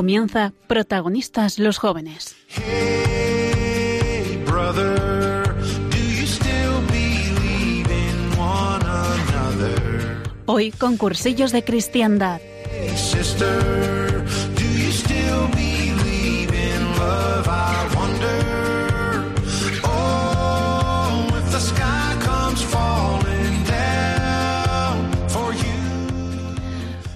Comienza Protagonistas los jóvenes. Hey, brother? Hoy con cursillos de cristiandad. Hey, sister,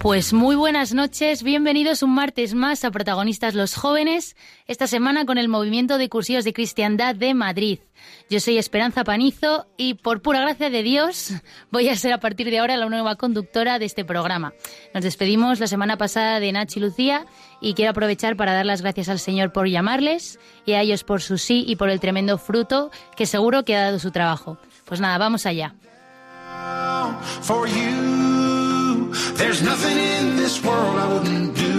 Pues muy buenas noches, bienvenidos un martes más a Protagonistas los Jóvenes, esta semana con el movimiento de cursillos de cristiandad de Madrid. Yo soy Esperanza Panizo y por pura gracia de Dios voy a ser a partir de ahora la nueva conductora de este programa. Nos despedimos la semana pasada de Nachi y Lucía y quiero aprovechar para dar las gracias al Señor por llamarles y a ellos por su sí y por el tremendo fruto que seguro que ha dado su trabajo. Pues nada, vamos allá. There's nothing in this world I wouldn't do.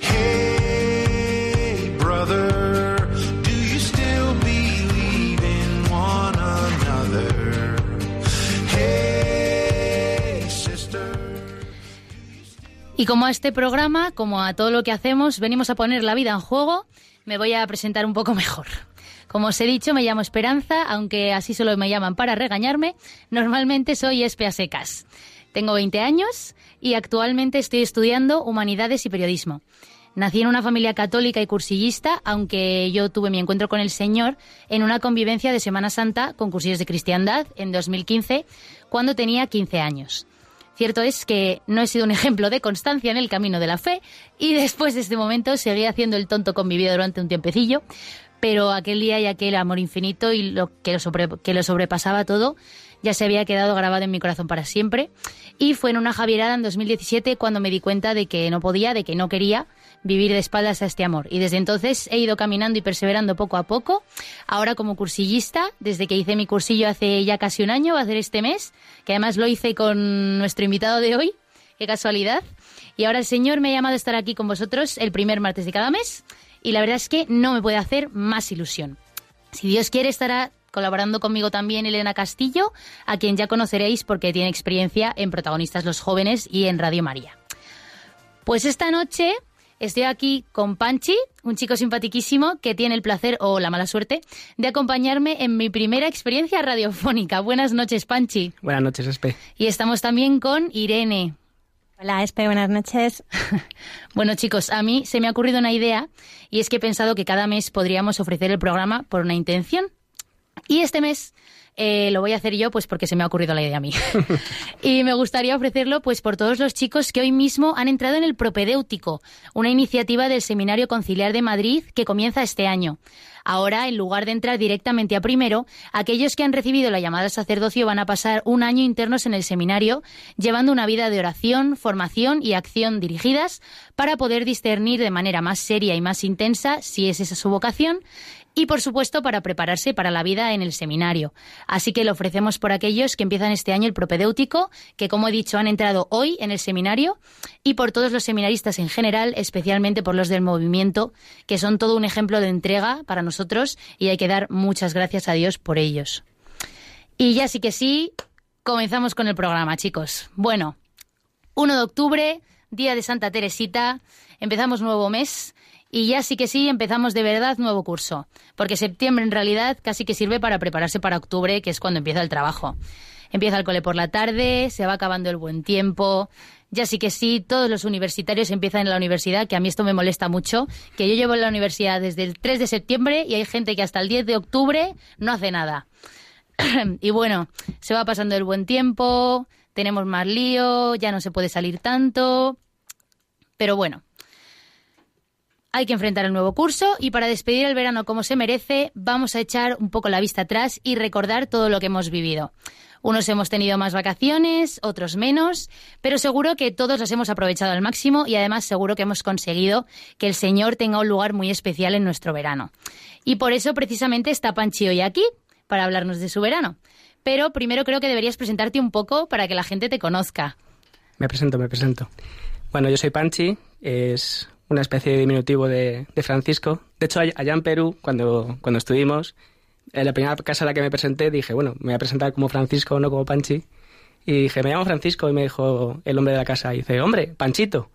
Hey, brother. Y como a este programa, como a todo lo que hacemos, venimos a poner la vida en juego, me voy a presentar un poco mejor. Como os he dicho, me llamo Esperanza, aunque así solo me llaman para regañarme. Normalmente soy Espe a secas. Tengo 20 años y actualmente estoy estudiando Humanidades y Periodismo. Nací en una familia católica y cursillista, aunque yo tuve mi encuentro con el Señor en una convivencia de Semana Santa con cursillos de cristiandad en 2015, cuando tenía 15 años. Cierto es que no he sido un ejemplo de constancia en el camino de la fe y después de este momento seguí haciendo el tonto con mi vida durante un tiempecillo, pero aquel día y aquel amor infinito y lo que lo, que lo sobrepasaba todo ya se había quedado grabado en mi corazón para siempre. Y fue en una Javierada en 2017 cuando me di cuenta de que no podía, de que no quería vivir de espaldas a este amor. Y desde entonces he ido caminando y perseverando poco a poco. Ahora como cursillista, desde que hice mi cursillo hace ya casi un año, va a ser este mes, que además lo hice con nuestro invitado de hoy. Qué casualidad. Y ahora el Señor me ha llamado a estar aquí con vosotros el primer martes de cada mes. Y la verdad es que no me puede hacer más ilusión. Si Dios quiere, estará colaborando conmigo también Elena Castillo, a quien ya conoceréis porque tiene experiencia en Protagonistas los Jóvenes y en Radio María. Pues esta noche estoy aquí con Panchi, un chico simpaticísimo que tiene el placer o la mala suerte de acompañarme en mi primera experiencia radiofónica. Buenas noches, Panchi. Buenas noches, Espe. Y estamos también con Irene. Hola, Espe, buenas noches. Bueno, chicos, a mí se me ha ocurrido una idea y es que he pensado que cada mes podríamos ofrecer el programa por una intención. Y este mes eh, lo voy a hacer yo pues porque se me ha ocurrido la idea a mí. y me gustaría ofrecerlo pues por todos los chicos que hoy mismo han entrado en el Propedéutico, una iniciativa del Seminario Conciliar de Madrid que comienza este año. Ahora, en lugar de entrar directamente a primero, aquellos que han recibido la llamada al sacerdocio van a pasar un año internos en el seminario, llevando una vida de oración, formación y acción dirigidas para poder discernir de manera más seria y más intensa si es esa su vocación y por supuesto para prepararse para la vida en el seminario. Así que lo ofrecemos por aquellos que empiezan este año el propedéutico, que como he dicho han entrado hoy en el seminario, y por todos los seminaristas en general, especialmente por los del movimiento, que son todo un ejemplo de entrega para nosotros y hay que dar muchas gracias a Dios por ellos. Y ya sí que sí, comenzamos con el programa, chicos. Bueno, 1 de octubre, día de Santa Teresita, empezamos nuevo mes y ya sí que sí empezamos de verdad nuevo curso, porque septiembre en realidad casi que sirve para prepararse para octubre, que es cuando empieza el trabajo. Empieza el cole por la tarde, se va acabando el buen tiempo. Ya sí que sí, todos los universitarios empiezan en la universidad, que a mí esto me molesta mucho, que yo llevo en la universidad desde el 3 de septiembre y hay gente que hasta el 10 de octubre no hace nada. y bueno, se va pasando el buen tiempo, tenemos más lío, ya no se puede salir tanto. Pero bueno, hay que enfrentar el nuevo curso y para despedir el verano como se merece, vamos a echar un poco la vista atrás y recordar todo lo que hemos vivido. Unos hemos tenido más vacaciones, otros menos, pero seguro que todos las hemos aprovechado al máximo y además seguro que hemos conseguido que el Señor tenga un lugar muy especial en nuestro verano. Y por eso precisamente está Panchi hoy aquí, para hablarnos de su verano. Pero primero creo que deberías presentarte un poco para que la gente te conozca. Me presento, me presento. Bueno, yo soy Panchi, es una especie de diminutivo de, de Francisco. De hecho, allá en Perú, cuando, cuando estuvimos, en la primera casa a la que me presenté, dije, bueno, me voy a presentar como Francisco, no como Panchi. Y dije, me llamo Francisco, y me dijo el hombre de la casa, y dice, hombre, Panchito.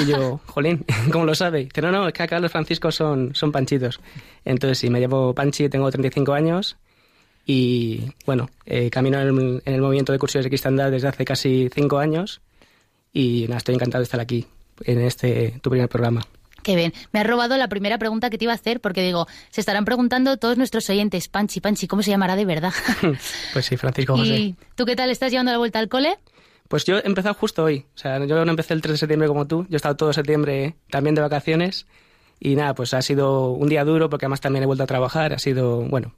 Y yo, jolín, ¿cómo lo sabe? dice, no, no, es que acá los franciscos son, son panchitos. Entonces, sí, me llamo Panchi, tengo 35 años, y bueno, eh, camino en el, en el movimiento de cursos de cristiandad desde hace casi 5 años, y nada, estoy encantado de estar aquí, en este, tu primer programa. Qué bien. Me has robado la primera pregunta que te iba a hacer porque digo, se estarán preguntando todos nuestros oyentes, Panchi, Panchi, ¿cómo se llamará de verdad? pues sí, Francisco José. ¿Y tú qué tal? ¿Estás llevando la vuelta al cole? Pues yo he empezado justo hoy. O sea, yo no empecé el 3 de septiembre como tú. Yo he estado todo septiembre también de vacaciones. Y nada, pues ha sido un día duro porque además también he vuelto a trabajar. Ha sido, bueno,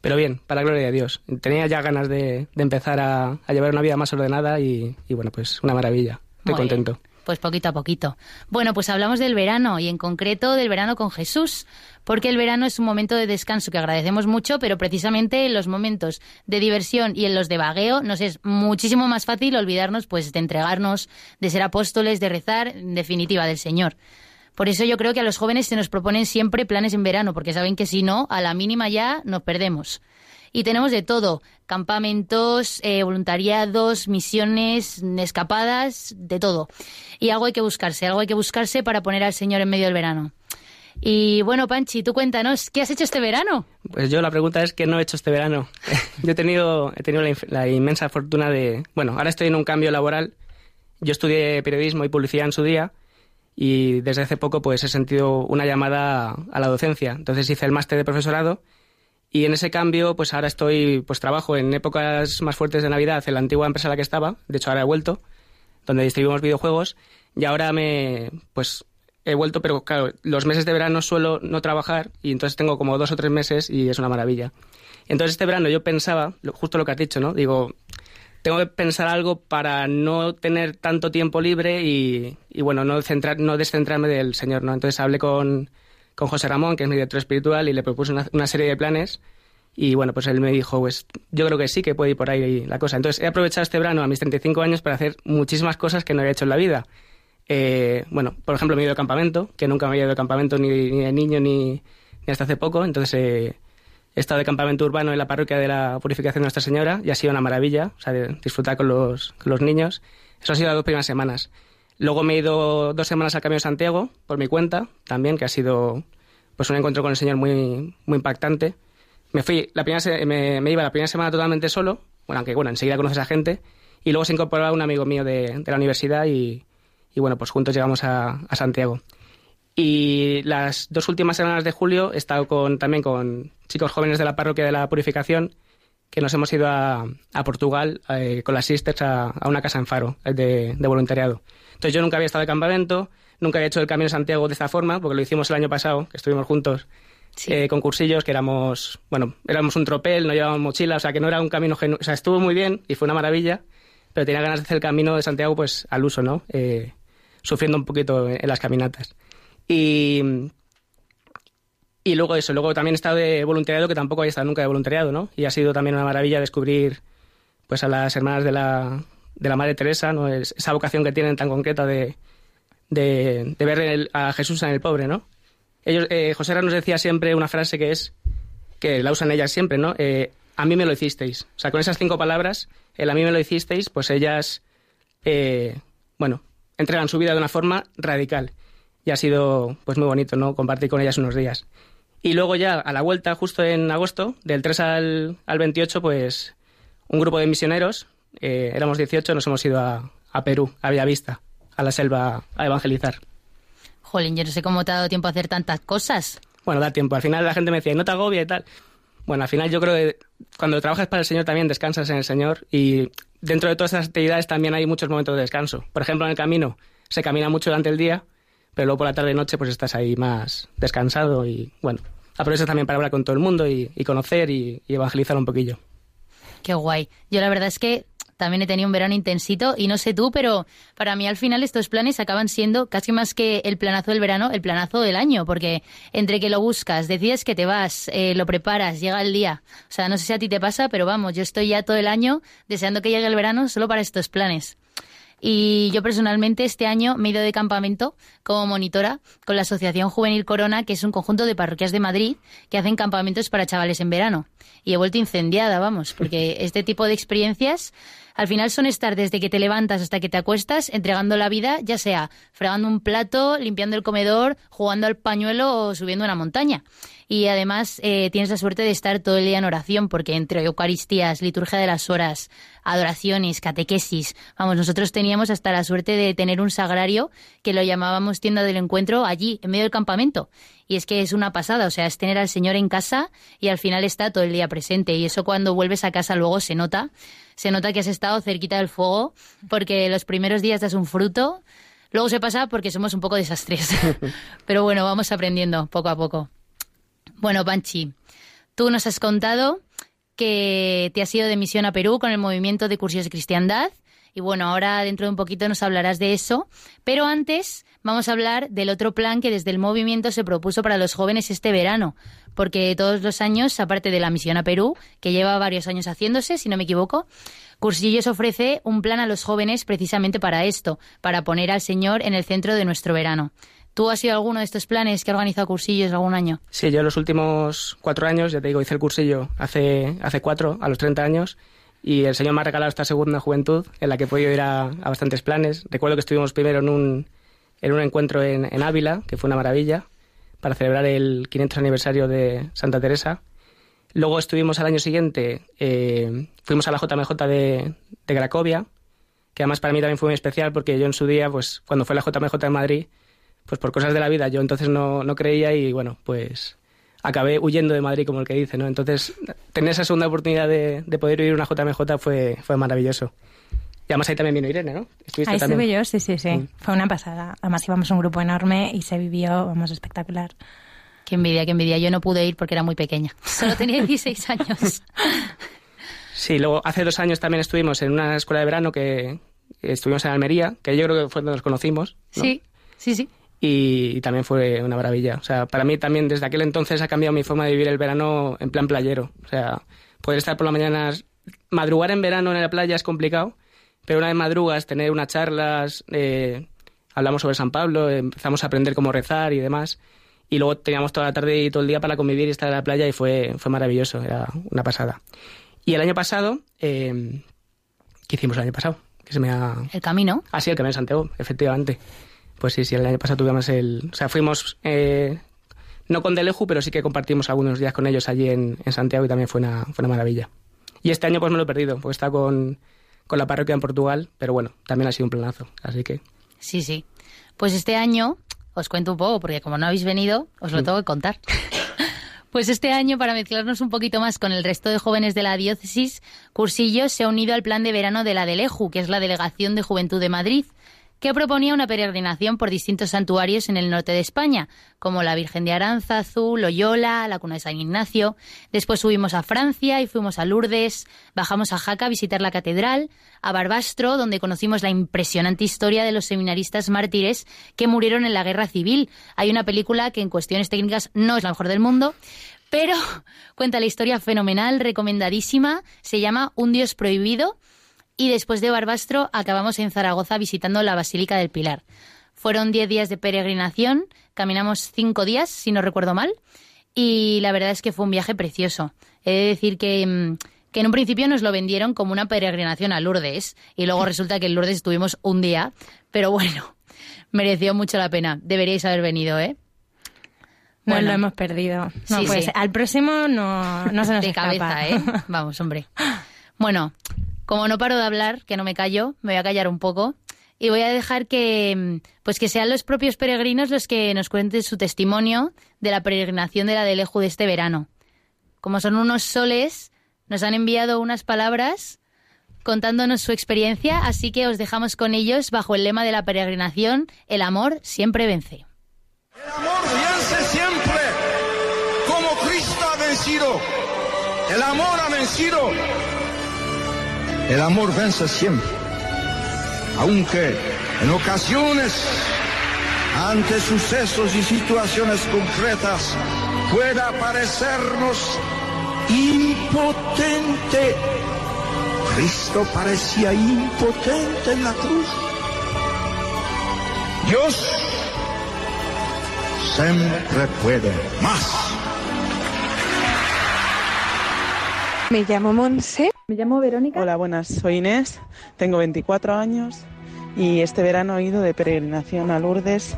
pero bien, para la gloria de Dios. Tenía ya ganas de, de empezar a, a, llevar una vida más ordenada y, y bueno, pues una maravilla. Estoy Muy contento. Bien. Pues poquito a poquito. Bueno, pues hablamos del verano y en concreto del verano con Jesús, porque el verano es un momento de descanso que agradecemos mucho, pero precisamente en los momentos de diversión y en los de vagueo nos es muchísimo más fácil olvidarnos pues de entregarnos, de ser apóstoles, de rezar, en definitiva del Señor. Por eso yo creo que a los jóvenes se nos proponen siempre planes en verano, porque saben que si no, a la mínima ya nos perdemos. Y tenemos de todo, campamentos, eh, voluntariados, misiones, escapadas, de todo. Y algo hay que buscarse, algo hay que buscarse para poner al Señor en medio del verano. Y bueno, Panchi, tú cuéntanos, ¿qué has hecho este verano? Pues yo la pregunta es qué no he hecho este verano. yo he tenido, he tenido la, la, inmensa fortuna de... Bueno, ahora estoy en un cambio laboral. Yo estudié periodismo y publicidad en su día y desde hace poco pues he sentido una llamada a la docencia. Entonces hice el máster de profesorado y en ese cambio, pues ahora estoy, pues trabajo en épocas más fuertes de Navidad en la antigua empresa en la que estaba, de hecho ahora he vuelto, donde distribuimos videojuegos, y ahora me, pues he vuelto, pero claro, los meses de verano suelo no trabajar, y entonces tengo como dos o tres meses y es una maravilla. Entonces este verano yo pensaba, justo lo que has dicho, ¿no? Digo, tengo que pensar algo para no tener tanto tiempo libre y, y bueno, no, centrar, no descentrarme del Señor, ¿no? Entonces hablé con con José Ramón, que es mi director espiritual, y le propuse una, serie de planes. Y bueno, pues él me dijo, pues yo creo que sí, que puede ir por ahí la cosa. Entonces he aprovechado este verano a mis 35 años para hacer muchísimas cosas que no había hecho en la vida. Eh, bueno, por ejemplo, me he ido de campamento, que nunca me había ido de campamento ni, ni de niño ni, ni, hasta hace poco. Entonces eh, he estado de campamento urbano en la parroquia de la Purificación de Nuestra Señora y ha sido una maravilla, o sea, disfrutar con los, con los niños. Eso ha sido las dos primeras semanas. Luego me he ido dos semanas al Camino de Santiago, por mi cuenta, también, que ha sido pues un encuentro con el Señor muy, muy impactante. Me fui, la primera me, me, iba la primera semana totalmente solo, bueno, aunque bueno, enseguida conoces a gente, y luego se incorporaba un amigo mío de, de la universidad y, y, bueno, pues juntos llegamos a, a, Santiago. Y las dos últimas semanas de julio he estado con, también con chicos jóvenes de la parroquia de la Purificación, que nos hemos ido a, a Portugal eh, con las sisters a, a, una casa en Faro de, de voluntariado. Entonces yo nunca había estado de campamento, nunca había hecho el Camino de Santiago de esta forma, porque lo hicimos el año pasado, que estuvimos juntos sí. eh, con cursillos, que éramos, bueno, éramos un tropel, no llevábamos mochila, o sea, que no era un camino genuino, o sea, estuvo muy bien y fue una maravilla, pero tenía ganas de hacer el Camino de Santiago, pues, al uso, ¿no? Eh, sufriendo un poquito en, en las caminatas. Y, y luego eso, luego también he estado de voluntariado, que tampoco había estado nunca de voluntariado, ¿no? Y ha sido también una maravilla descubrir, pues, a las hermanas de la, de la Madre Teresa, ¿no? Es, esa vocación que tienen tan concreta de de, ver a Jesús en el pobre, ¿no? Ellos, eh, José nos decía siempre una frase que es, que la usan ellas siempre, ¿no? Eh, a mí me lo hicisteis. O sea, con esas cinco palabras, el a mí me lo hicisteis, pues ellas, eh, bueno, entregan su vida de una forma radical. Y ha sido, pues muy bonito, ¿no? Compartir con ellas unos días. Y luego ya, a la vuelta, justo en agosto, del 3 al, al 28, pues un grupo de misioneros, eh, éramos 18, nos hemos ido a, a Perú, a Villavista a la selva a evangelizar. Jolín, yo no sé cómo te ha dado tiempo a hacer tantas cosas. Bueno, da tiempo. Al final la gente me decía, no te agobia y tal. Bueno, al final yo creo que cuando trabajas para el Señor también descansas en el Señor y dentro de todas esas actividades también hay muchos momentos de descanso. Por ejemplo, en el camino se camina mucho durante el día, pero luego por la tarde y noche pues estás ahí más descansado y bueno, aprovechas también para hablar con todo el mundo y, y conocer y, y evangelizar un poquillo. Qué guay. Yo la verdad es que también he tenido un verano intensito y no sé tú, pero para mí al final estos planes acaban siendo casi más que el planazo del verano, el planazo del año, porque entre que lo buscas, decides que te vas, eh, lo preparas, llega el día. O sea, no sé si a ti te pasa, pero vamos, yo estoy ya todo el año deseando que llegue el verano solo para estos planes. Y yo personalmente este año me he ido de campamento como monitora con la Asociación Juvenil Corona, que es un conjunto de parroquias de Madrid que hacen campamentos para chavales en verano. Y he vuelto incendiada, vamos, porque este tipo de experiencias al final son estar desde que te levantas hasta que te acuestas entregando la vida, ya sea fregando un plato, limpiando el comedor, jugando al pañuelo o subiendo una montaña. Y además eh, tienes la suerte de estar todo el día en oración, porque entre Eucaristías, liturgia de las horas, adoraciones, catequesis, vamos, nosotros teníamos hasta la suerte de tener un sagrario que lo llamábamos tienda del encuentro allí, en medio del campamento. Y es que es una pasada, o sea, es tener al Señor en casa y al final está todo el día presente. Y eso cuando vuelves a casa luego se nota, se nota que has estado cerquita del fuego, porque los primeros días das un fruto, luego se pasa porque somos un poco desastres. Pero bueno, vamos aprendiendo poco a poco. Bueno, Panchi, tú nos has contado que te has ido de misión a Perú con el movimiento de cursos de cristiandad. Y bueno, ahora dentro de un poquito nos hablarás de eso. Pero antes vamos a hablar del otro plan que desde el movimiento se propuso para los jóvenes este verano. Porque todos los años, aparte de la misión a Perú, que lleva varios años haciéndose, si no me equivoco, Cursillos ofrece un plan a los jóvenes precisamente para esto, para poner al Señor en el centro de nuestro verano. ¿Tú has sido alguno de estos planes que ha organizado cursillos algún año? Sí, yo los últimos cuatro años, ya te digo, hice el cursillo hace, hace cuatro, a los 30 años, y el Señor me ha regalado esta segunda juventud en la que he podido ir a, bastantes planes. Recuerdo que estuvimos primero en un, en un encuentro en, en, Ávila, que fue una maravilla, para celebrar el 500 aniversario de Santa Teresa. Luego estuvimos al año siguiente, eh, fuimos a la JMJ de, de Cracovia, que además para mí también fue muy especial porque yo en su día, pues cuando fue la JMJ de Madrid, pues por cosas de la vida yo entonces no, no creía y bueno, pues acabé huyendo de Madrid, como el que dice, ¿no? Entonces, tener esa segunda oportunidad de, de poder ir una JMJ fue, fue maravilloso. Y además ahí también vino Irene, ¿no? Estuviste ahí también? estuve yo, sí, sí, sí. Mm. Fue una pasada. Además íbamos un grupo enorme y se vivió, vamos, espectacular. Qué envidia, qué envidia. Yo no pude ir porque era muy pequeña. Solo tenía 16 años. Sí, luego hace dos años también estuvimos en una escuela de verano que estuvimos en Almería, que yo creo que fue donde nos conocimos. ¿no? Sí, sí, sí y, también fue una maravilla. O sea, para mí también desde aquel entonces ha cambiado mi forma de vivir el verano en plan playero. O sea, poder estar por la mañana, madrugar en verano en la playa es complicado, pero una vez madrugas, tener unas charlas, eh, hablamos sobre San Pablo, empezamos a aprender cómo rezar y demás. Y luego teníamos toda la tarde y todo el día para convivir y estar en la playa y fue, fue maravilloso, era una pasada. Y el año pasado, eh, ¿qué hicimos el año pasado? Que se me ha... El camino. Ah, sí, el camino de Santiago, efectivamente. Pues sí, sí, el año pasado tuvimos el... O sea, fuimos... Eh, no con Deleju, pero sí que compartimos algunos días con ellos allí en, en, Santiago y también fue una, fue una maravilla. Y este año pues me lo he perdido, porque está con, con la parroquia en Portugal, pero bueno, también ha sido un planazo, así que... Sí, sí. Pues este año, os cuento un poco, porque como no habéis venido, os lo tengo que contar. Pues este año, para mezclarnos un poquito más con el resto de jóvenes de la diócesis, Cursillos se ha unido al plan de verano de la Deleju, que es la Delegación de Juventud de Madrid, que proponía una peregrinación por distintos santuarios en el norte de España, como la Virgen de Aránzazu, Loyola, la Cuna de San Ignacio. Después subimos a Francia y fuimos a Lourdes, bajamos a Jaca a visitar la catedral, a Barbastro, donde conocimos la impresionante historia de los seminaristas mártires que murieron en la guerra civil. Hay una película que en cuestiones técnicas no es la mejor del mundo, pero cuenta la historia fenomenal, recomendadísima, se llama Un Dios Prohibido y después de Barbastro acabamos en Zaragoza visitando la Basílica del Pilar. Fueron diez días de peregrinación, caminamos cinco días, si no recuerdo mal, y la verdad es que fue un viaje precioso. He de decir que, mm, que en un principio nos lo vendieron como una peregrinación a Lourdes, y luego resulta que en Lourdes estuvimos un día, pero bueno, mereció mucho la pena. Deberíais haber venido, ¿eh? No bueno, lo hemos perdido. No, sí, pues sí. al próximo no, no se nos de escapa. cabeza, ¿eh? Vamos, hombre. Bueno, como no paro de hablar, que no me callo, me voy a callar un poco y voy a dejar que pues que sean los propios peregrinos los que nos cuenten su testimonio de la peregrinación de la de Leju de este verano. Como son unos soles, nos han enviado unas palabras contándonos su experiencia, así que os dejamos con ellos bajo el lema de la peregrinación, el amor siempre vence. El amor vence siempre, como Cristo ha vencido. El amor ha vencido el amor vence siempre, aunque en ocasiones, ante sucesos y situaciones concretas, pueda parecernos impotente. Cristo parecía impotente en la cruz. Dios siempre puede más. Me llamo Monse. Me llamo Verónica. Hola, buenas. Soy Inés. Tengo 24 años y este verano he ido de peregrinación a Lourdes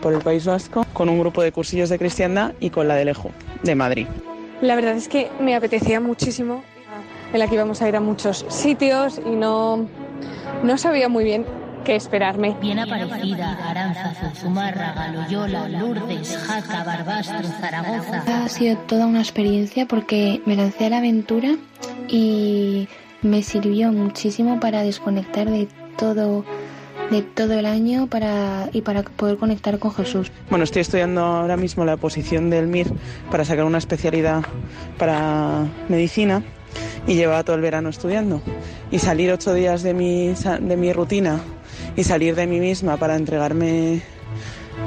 por el País Vasco con un grupo de cursillos de cristiandad y con la de Lejo, de Madrid. La verdad es que me apetecía muchísimo en la que íbamos a ir a muchos sitios y no, no sabía muy bien qué esperarme. Bien Aparecida, Aránzazu, Zumárraga, Loyola, Lourdes, Jaca, Barbastro, Zaragoza. Ha sido toda una experiencia porque me lancé a la aventura y me sirvió muchísimo para desconectar de todo de todo el año para, y para poder conectar con Jesús. Bueno, estoy estudiando ahora mismo la posición del MIR para sacar una especialidad para medicina y llevaba todo el verano estudiando. Y salir ocho días de mi, de mi rutina y salir de mí misma para entregarme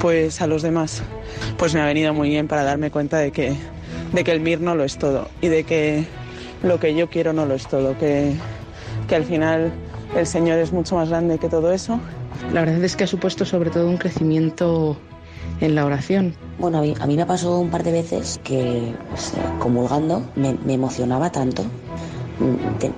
pues a los demás, pues me ha venido muy bien para darme cuenta de que, de que el MIR no lo es todo y de que lo que yo quiero no lo es todo, que, que al final el Señor es mucho más grande que todo eso. La verdad es que ha supuesto sobre todo un crecimiento en la oración. Bueno, a mí, a mí me pasó un par de veces que pues, comulgando me, me, emocionaba tanto.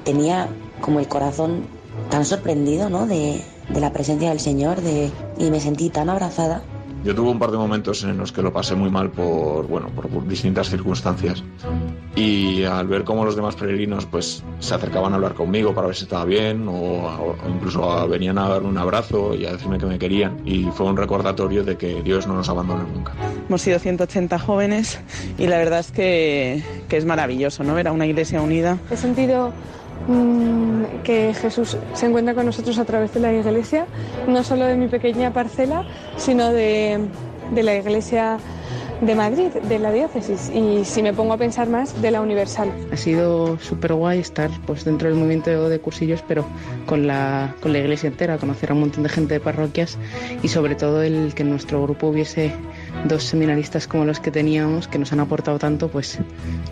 Tenía como el corazón tan sorprendido ¿no? de, de la presencia del Señor de, y me sentí tan abrazada. Yo tuve un par de momentos en los que lo pasé muy mal por, bueno, por distintas circunstancias. Y al ver cómo los demás peregrinos pues, se acercaban a hablar conmigo para ver si estaba bien, o, o incluso a, venían a darme un abrazo y a decirme que me querían. Y fue un recordatorio de que Dios no nos abandona nunca. Hemos sido 180 jóvenes y la verdad es que, que es maravilloso, ¿no? Ver a una iglesia unida. He sentido que Jesús se encuentra con nosotros a través de la iglesia, no solo de mi pequeña parcela, sino de, de la iglesia de Madrid, de la diócesis, y si me pongo a pensar más, de la universal. Ha sido súper guay estar pues, dentro del movimiento de cursillos, pero con la, con la iglesia entera, conocer a un montón de gente de parroquias y sobre todo el que nuestro grupo hubiese dos seminaristas como los que teníamos, que nos han aportado tanto, pues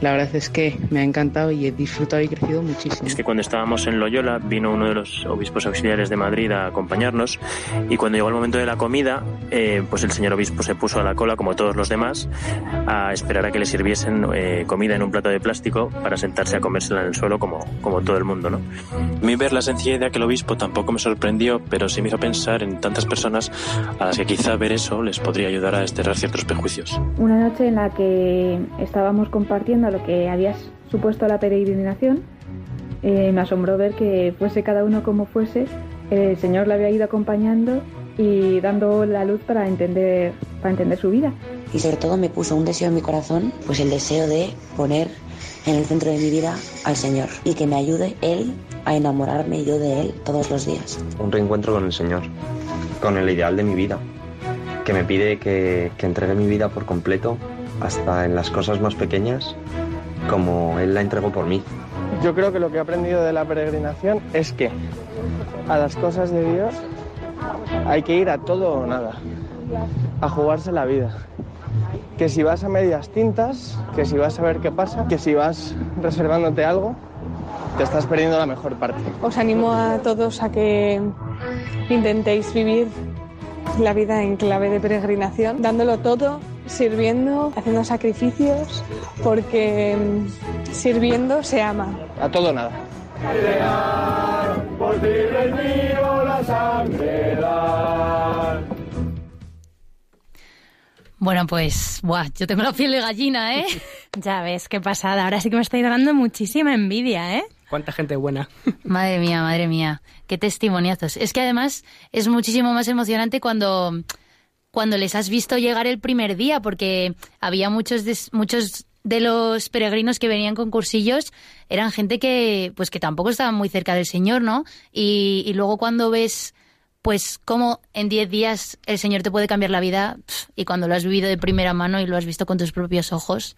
la verdad es que me ha encantado y he disfrutado y crecido muchísimo. Es que cuando estábamos en Loyola vino uno de los obispos auxiliares de Madrid a acompañarnos y cuando llegó el momento de la comida, eh, pues el señor obispo se puso a la cola como todos los demás a esperar a que le sirviesen eh, comida en un plato de plástico para sentarse a comérsela en el suelo como, como todo el mundo. ¿no? A mí ver la sencillez de aquel obispo tampoco me sorprendió, pero sí me hizo pensar en tantas personas a las que quizá ver eso les podría ayudar a desterrar ciertos prejuicios. Una noche en la que estábamos compartiendo lo que había supuesto la peregrinación, eh, me asombró ver que fuese cada uno como fuese, el Señor le había ido acompañando y dando la luz para entender, para entender su vida. Y sobre todo me puso un deseo en mi corazón, pues el deseo de poner en el centro de mi vida al Señor y que me ayude Él a enamorarme yo de Él todos los días. Un reencuentro con el Señor, con el ideal de mi vida, que me pide que, que entregue mi vida por completo, hasta en las cosas más pequeñas, como Él la entregó por mí. Yo creo que lo que he aprendido de la peregrinación es que a las cosas de Dios hay que ir a todo o nada, a jugarse la vida. Que si vas a medias tintas, que si vas a ver qué pasa, que si vas reservándote algo, te estás perdiendo la mejor parte. Os animo a todos a que intentéis vivir la vida en clave de peregrinación, dándolo todo, sirviendo, haciendo sacrificios, porque sirviendo se ama. A todo o nada. Por ti la sangre dar. Bueno, pues, buah, yo tengo la piel de gallina, ¿eh? ya ves, qué pasada. Ahora sí que me estáis dando muchísima envidia, ¿eh? Cuánta gente buena. Madre mía, madre mía. Qué testimoniazos. Es que además es muchísimo más emocionante cuando, cuando les has visto llegar el primer día, porque había muchos muchos de los peregrinos que venían con cursillos eran gente que, pues que tampoco estaban muy cerca del Señor, ¿no? Y, y luego cuando ves pues cómo en 10 días el Señor te puede cambiar la vida y cuando lo has vivido de primera mano y lo has visto con tus propios ojos,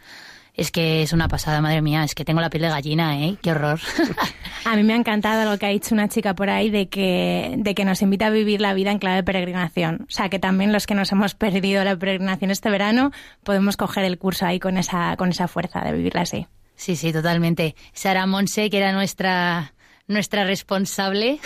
es que es una pasada, madre mía, es que tengo la piel de gallina, ¿eh? Qué horror. A mí me ha encantado lo que ha dicho una chica por ahí de que, de que nos invita a vivir la vida en clave de peregrinación. O sea, que también los que nos hemos perdido la peregrinación este verano podemos coger el curso ahí con esa, con esa fuerza de vivirla así. Sí, sí, totalmente. Sara Monse, que era nuestra nuestra responsable.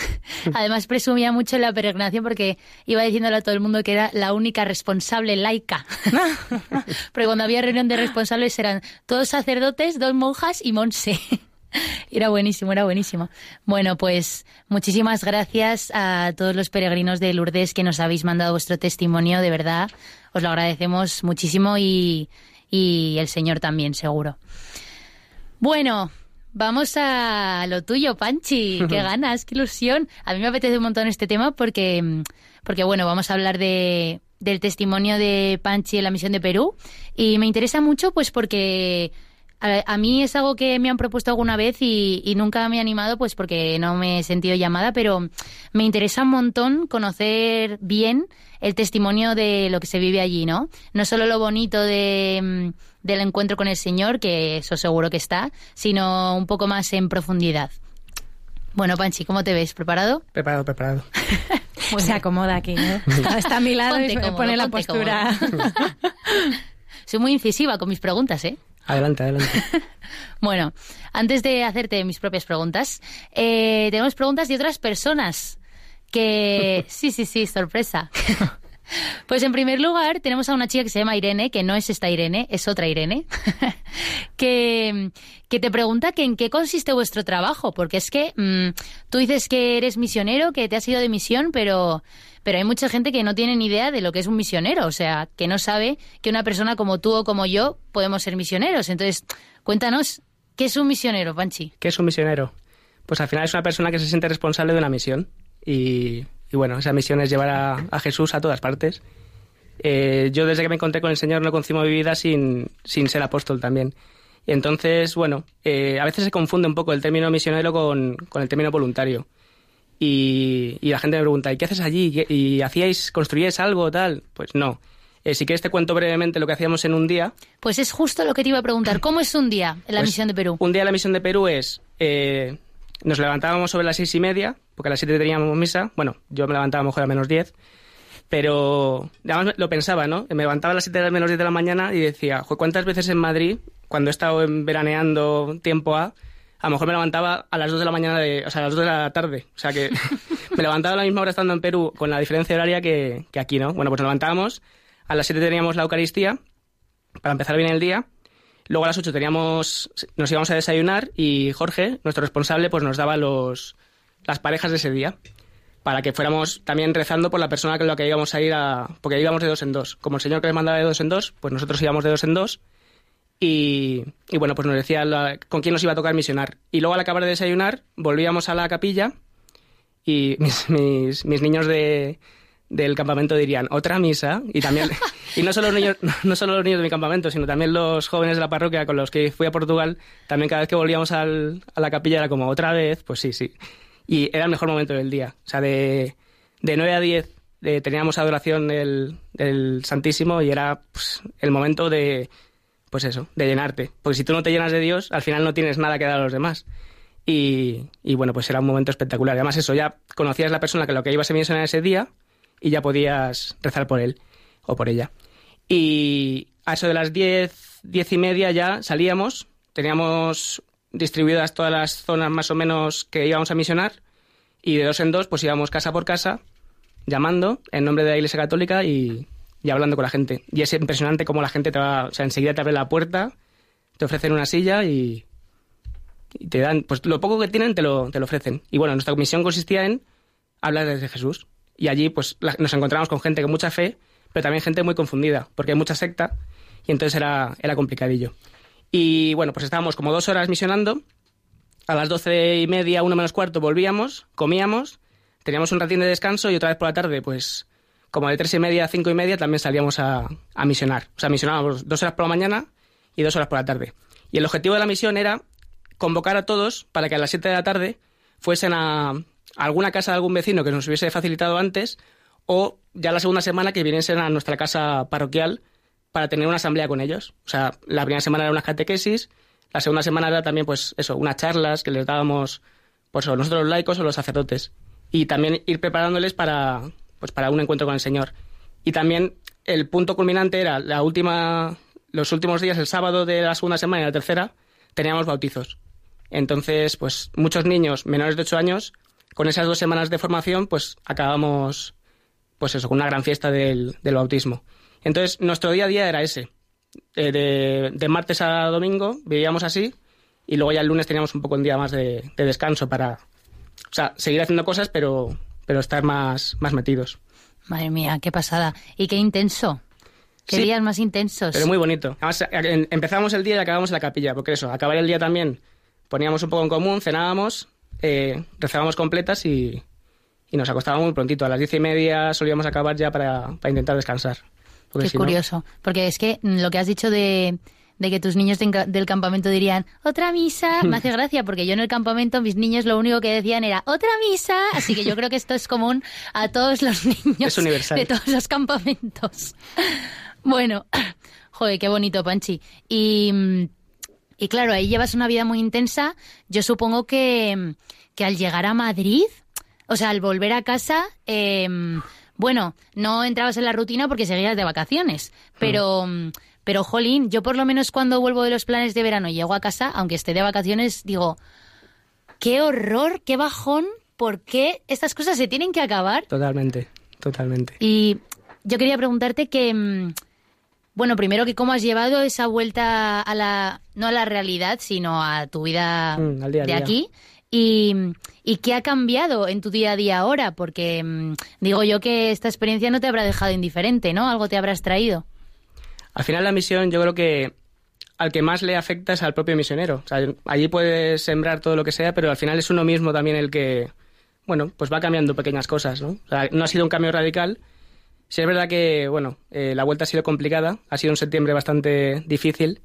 Además presumía mucho en la peregrinación porque iba diciéndole a todo el mundo que era la única responsable laica. Porque cuando había reunión de responsables eran todos sacerdotes, dos monjas y Monse. Era buenísimo, era buenísimo. Bueno, pues muchísimas gracias a todos los peregrinos de Lourdes que nos habéis mandado vuestro testimonio, de verdad. Os lo agradecemos muchísimo y, y el Señor también, seguro. Bueno, Vamos a lo tuyo, Panchi. Qué ganas, qué ilusión. A mí me apetece un montón este tema porque, porque bueno, vamos a hablar de, del testimonio de Panchi en la misión de Perú y me interesa mucho pues porque a, mí es algo que me han propuesto alguna vez y, y, nunca me he animado pues porque no me he sentido llamada, pero me interesa un montón conocer bien el testimonio de lo que se vive allí, ¿no? No solo lo bonito de del encuentro con el Señor, que eso seguro que está, sino un poco más en profundidad. Bueno, Panchi, ¿cómo te ves? ¿Preparado? Preparado, preparado. Se acomoda aquí, ¿no? Está a mi lado y me pone la postura. Soy muy incisiva con mis preguntas, ¿eh? Adelante, adelante. bueno, antes de hacerte mis propias preguntas, eh, tenemos preguntas de otras personas que... Sí, sí, sí, sorpresa. Pues en primer lugar tenemos a una chica que se llama Irene, que no es esta Irene, es otra Irene, que, que, te pregunta que en qué consiste vuestro trabajo, porque es que mm, tú dices que eres misionero, que te has ido de misión, pero, pero hay mucha gente que no tiene ni idea de lo que es un misionero, o sea, que no sabe que una persona como tú o como yo podemos ser misioneros. Entonces, cuéntanos, ¿qué es un misionero, Panchi? ¿Qué es un misionero? Pues al final es una persona que se siente responsable de una misión y y bueno, esa misión es llevar a, Jesús a todas partes. Eh, yo desde que me encontré con el Señor no concibo mi vida sin, sin ser apóstol también. Entonces, bueno, eh, a veces se confunde un poco el término misionero con, con el término voluntario. Y, y, la gente me pregunta, ¿y qué haces allí? ¿Y, hacíais, construíais algo tal? Pues no. Eh, si quieres te cuento brevemente lo que hacíamos en un día. Pues es justo lo que te iba a preguntar. ¿Cómo es un día en la pues misión de Perú? Un día en la misión de Perú es... nos levantábamos sobre las seis y media, porque a las 7 teníamos misa. Bueno, yo me levantaba a lo mejor a menos 10, pero además lo pensaba, ¿no? Me levantaba a las 7 menos 10 de la mañana y decía, ¿cuántas veces en Madrid, cuando he estado veraneando tiempo A, a lo mejor me levantaba a las 2 de la mañana, de, o sea, a las 2 de la tarde. O sea que me levantaba a la misma hora estando en Perú, con la diferencia horaria que, que aquí, ¿no? Bueno, pues nos levantábamos, a las 7 teníamos la Eucaristía, para empezar bien el día, Luego a las 8 teníamos, nos íbamos a desayunar y Jorge, nuestro responsable, pues nos daba los, las parejas de ese día, para que fuéramos también rezando por la persona con la que íbamos a ir a... porque íbamos de dos en dos. Como el Señor que le mandaba de dos en dos, pues nosotros íbamos de dos en dos y, y bueno, pues nos decía con quién nos iba a tocar misionar. Y luego al acabar de desayunar volvíamos a la capilla y mis, mis, mis niños de, del campamento dirían otra misa y también y no solo los niños no solo los niños de mi campamento sino también los jóvenes de la parroquia con los que fui a Portugal también cada vez que volvíamos al, a la capilla era como otra vez pues sí sí y era el mejor momento del día. O sea, de, de 9 a 10 eh, teníamos adoración del, del Santísimo y era pues, el momento de, pues eso, de llenarte. Porque si tú no te llenas de Dios, al final no tienes nada que dar a los demás. Y, y bueno, pues era un momento espectacular. Además eso, ya conocías la persona que lo que iba a misionar ese día y ya podías rezar por él o por ella. Y a eso de las 10, 10 y media ya salíamos, teníamos distribuidas todas las zonas más o menos que íbamos a misionar y de dos en dos pues íbamos casa por casa llamando en nombre de la Iglesia Católica y, hablando con la gente. Y es impresionante cómo la gente te va, o sea, enseguida te abre la puerta, te ofrecen una silla y, te dan, pues lo poco que tienen te lo, te lo ofrecen. Y bueno, nuestra comisión consistía en hablar desde Jesús. Y allí pues nos encontramos con gente con mucha fe, pero también gente muy confundida, porque hay mucha secta y entonces era, era complicadillo. Y bueno, pues estábamos como dos horas misionando. A las doce y media, uno menos cuarto, volvíamos, comíamos, teníamos un ratín de descanso y otra vez por la tarde, pues como de tres y media a cinco y media, también salíamos a, a misionar. O sea, misionábamos dos horas por la mañana y dos horas por la tarde. Y el objetivo de la misión era convocar a todos para que a las siete de la tarde fuesen a, alguna casa de algún vecino que nos hubiese facilitado antes o ya la segunda semana que viniesen a nuestra casa parroquial para tener una asamblea con ellos. O sea, la primera semana era unas catequesis, la segunda semana era también, pues eso, unas charlas que les dábamos, pues nosotros los laicos o los sacerdotes. Y también ir preparándoles para, pues para un encuentro con el Señor. Y también el punto culminante era la última, los últimos días, el sábado de la segunda semana y la tercera, teníamos bautizos. Entonces, pues muchos niños menores de 8 años, con esas dos semanas de formación, pues acabamos, pues eso, con una gran fiesta del, del bautismo. Entonces, nuestro día a día era ese. Eh, de, de martes a domingo vivíamos así y luego ya el lunes teníamos un poco un día más de, de descanso para, o sea, seguir haciendo cosas, pero, pero estar más, más metidos. Madre mía, qué pasada. Y qué intenso. Qué Sí. días más intensos. Pero muy bonito. Además, empezamos el día y acabamos en la capilla, porque eso, acabar el día también poníamos un poco en común, cenábamos, eh, rezábamos completas y, y nos acostábamos muy prontito. A las diez y media solíamos acabar ya para, para intentar descansar. Porque Qué si no- curioso. Porque es que mm, lo que has dicho de, de que tus niños de- del campamento dirían otra misa, me hace gracia porque yo en el campamento mis niños lo único que decían era otra misa. Así que yo creo que esto es común a todos los niños de todos los campamentos. Bueno, joder, qué bonito, Panchi. Y, mm, y claro, ahí llevas una vida muy intensa. Yo supongo que, mm, que al llegar a Madrid, o sea, al volver a casa, eh, bueno, no entrabas en la rutina porque seguías de vacaciones. Pero, mm, pero, jolín, yo por lo menos cuando vuelvo de los planes de verano y llego a casa, aunque esté de vacaciones, digo, qué horror, qué bajón, ¿por qué estas cosas se tienen que acabar? Totalmente, totalmente. Y yo quería preguntarte que, mm, bueno, primero que cómo has llevado esa vuelta a la, no a la realidad, sino a tu vida Mm, al día de día. aquí. Y, y qué ha cambiado en tu día a día ahora, porque mm, digo yo que esta experiencia no te habrá dejado indiferente, ¿no? Algo te habrás traído. Al final la misión yo creo que al que más le afecta es al propio misionero. Allí puedes sembrar todo lo que sea, pero al final es uno mismo también el que, bueno, pues va cambiando pequeñas cosas, ¿no? No ha sido un cambio radical. Sí es verdad que, bueno, eh, la vuelta ha sido complicada, ha sido un septiembre bastante difícil.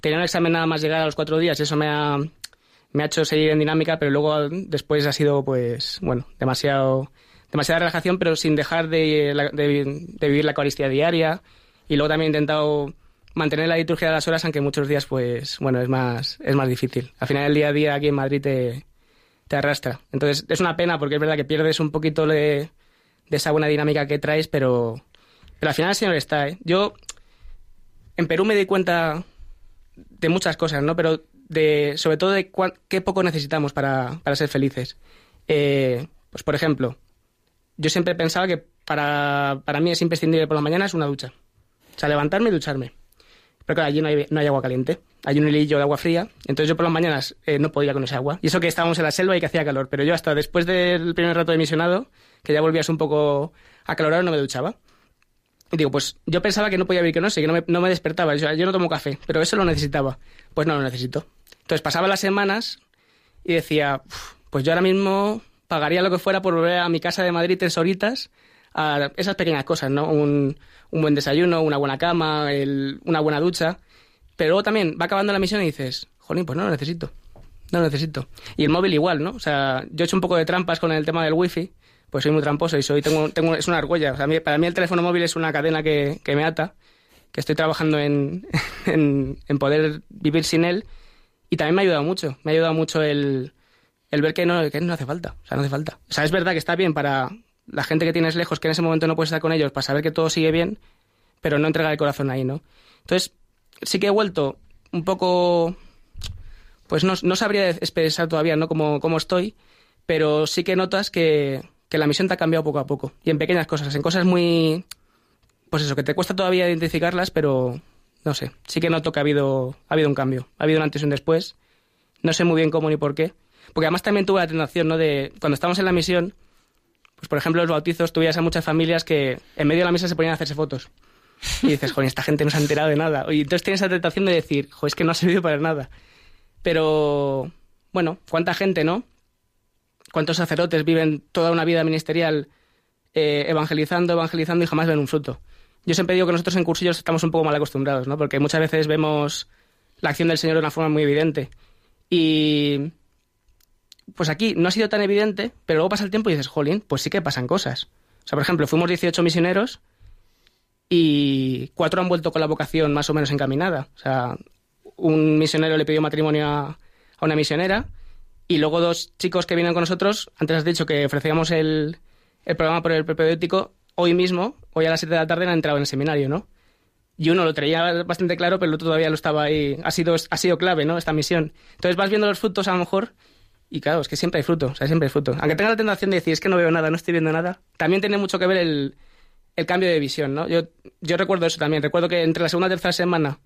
Tenía un examen nada más llegar a los cuatro días eso me ha, me ha hecho seguir en dinámica, pero luego después ha sido, pues, bueno, demasiado, demasiada relajación, pero sin dejar de, de- vivir la Eucaristía diaria. Y luego también he intentado mantener la liturgia de las horas, aunque muchos días, pues, bueno, es más, es más difícil. Al final, el día a día aquí en Madrid te, te arrastra. Entonces, es una pena porque es verdad que pierdes un poquito de, de esa buena dinámica que traes, pero, pero al final el Señor está, ¿eh? Yo, en Perú me di cuenta de muchas cosas, ¿no? Pero sobre todo de qué poco necesitamos para, para ser felices. Eh, pues, por ejemplo, yo siempre pensaba que para, para mí es imprescindible por la mañana es una ducha. O sea, levantarme y ducharme. Pero claro, allí no hay, no hay agua caliente. Hay un hilillo de agua fría. Entonces yo por las mañanas eh, no podía con ese agua. Y eso que estábamos en la selva y que hacía calor. Pero yo hasta después del primer rato de misionado, que ya volvías un poco acalorado, no me duchaba. Digo, pues yo pensaba que no podía vivir que no sé, que no me, no me despertaba. Yo, yo no tomo café, pero eso lo necesitaba. Pues no lo necesito. Entonces pasaba las semanas y decía, "Uf, pues yo ahora mismo pagaría lo que fuera por volver a mi casa de Madrid tres horitas a esas pequeñas cosas, ¿no? Un, un buen desayuno, una buena cama, el- una buena ducha. Pero luego también va acabando la misión y dices, jolín, pues no lo necesito. No lo necesito. Y el móvil igual, ¿no? O sea, yo he hecho un poco de trampas con el tema del wifi, pues soy muy tramposo y soy, tengo, tengo, es una argolla. O sea, para mí el teléfono móvil es una cadena que, que me ata, que estoy trabajando en, en, en poder vivir sin él. Y también me ha ayudado mucho. Me ha ayudado mucho el, el ver que no, que no hace falta. O sea, no hace falta. O sea, es verdad que está bien para la gente que tienes lejos, que en ese momento no puedes estar con ellos, para saber que todo sigue bien, pero no entregar el corazón ahí, ¿no? Entonces, sí que he vuelto un poco. Pues no, no sabría expresar todavía, ¿no? Cómo, cómo estoy, pero sí que notas que, que la misión te ha cambiado poco a poco. Y en pequeñas cosas, en cosas muy. Pues eso, que te cuesta todavía identificarlas, pero no sé. Sí que noto que ha habido, ha habido un cambio. Ha habido un antes y un después. No sé muy bien cómo ni por qué. Porque además también tuve la tentación, ¿no? De cuando estábamos en la misión, pues por ejemplo, los bautizos, tuvías a muchas familias que en medio de la misa se ponían a hacerse fotos. Y dices, joder, esta gente no se ha enterado de nada. Y entonces tienes esa tentación de decir, joder, es que no ha servido para nada. Pero, bueno, ¿cuánta gente, no? ¿Cuántos sacerdotes viven toda una vida ministerial eh, evangelizando, evangelizando y jamás ven un fruto? Yo siempre digo que nosotros en cursillos estamos un poco mal acostumbrados, ¿no? Porque muchas veces vemos la acción del Señor de una forma muy evidente. Y pues aquí no ha sido tan evidente, pero luego pasa el tiempo y dices, jolín, pues sí que pasan cosas. O sea, por ejemplo, fuimos 18 misioneros y cuatro han vuelto con la vocación más o menos encaminada. O sea, un misionero le pidió matrimonio a, una misionera y luego dos chicos que vienen con nosotros, antes has dicho que ofrecíamos el, el programa por el propedéutico, hoy mismo, hoy a las 7 de la tarde han entrado en el seminario, ¿no? y uno lo traía bastante claro, pero el otro todavía lo estaba ahí. Ha sido, ha sido clave, ¿no? Esta misión. Entonces vas viendo los frutos a lo mejor y claro, es que siempre hay fruto, o sea, siempre hay fruto. Aunque tenga la tentación de decir, es que no veo nada, no estoy viendo nada, también tiene mucho que ver el, el cambio de visión, ¿no? Yo, yo recuerdo eso también. Recuerdo que entre la segunda y tercera semana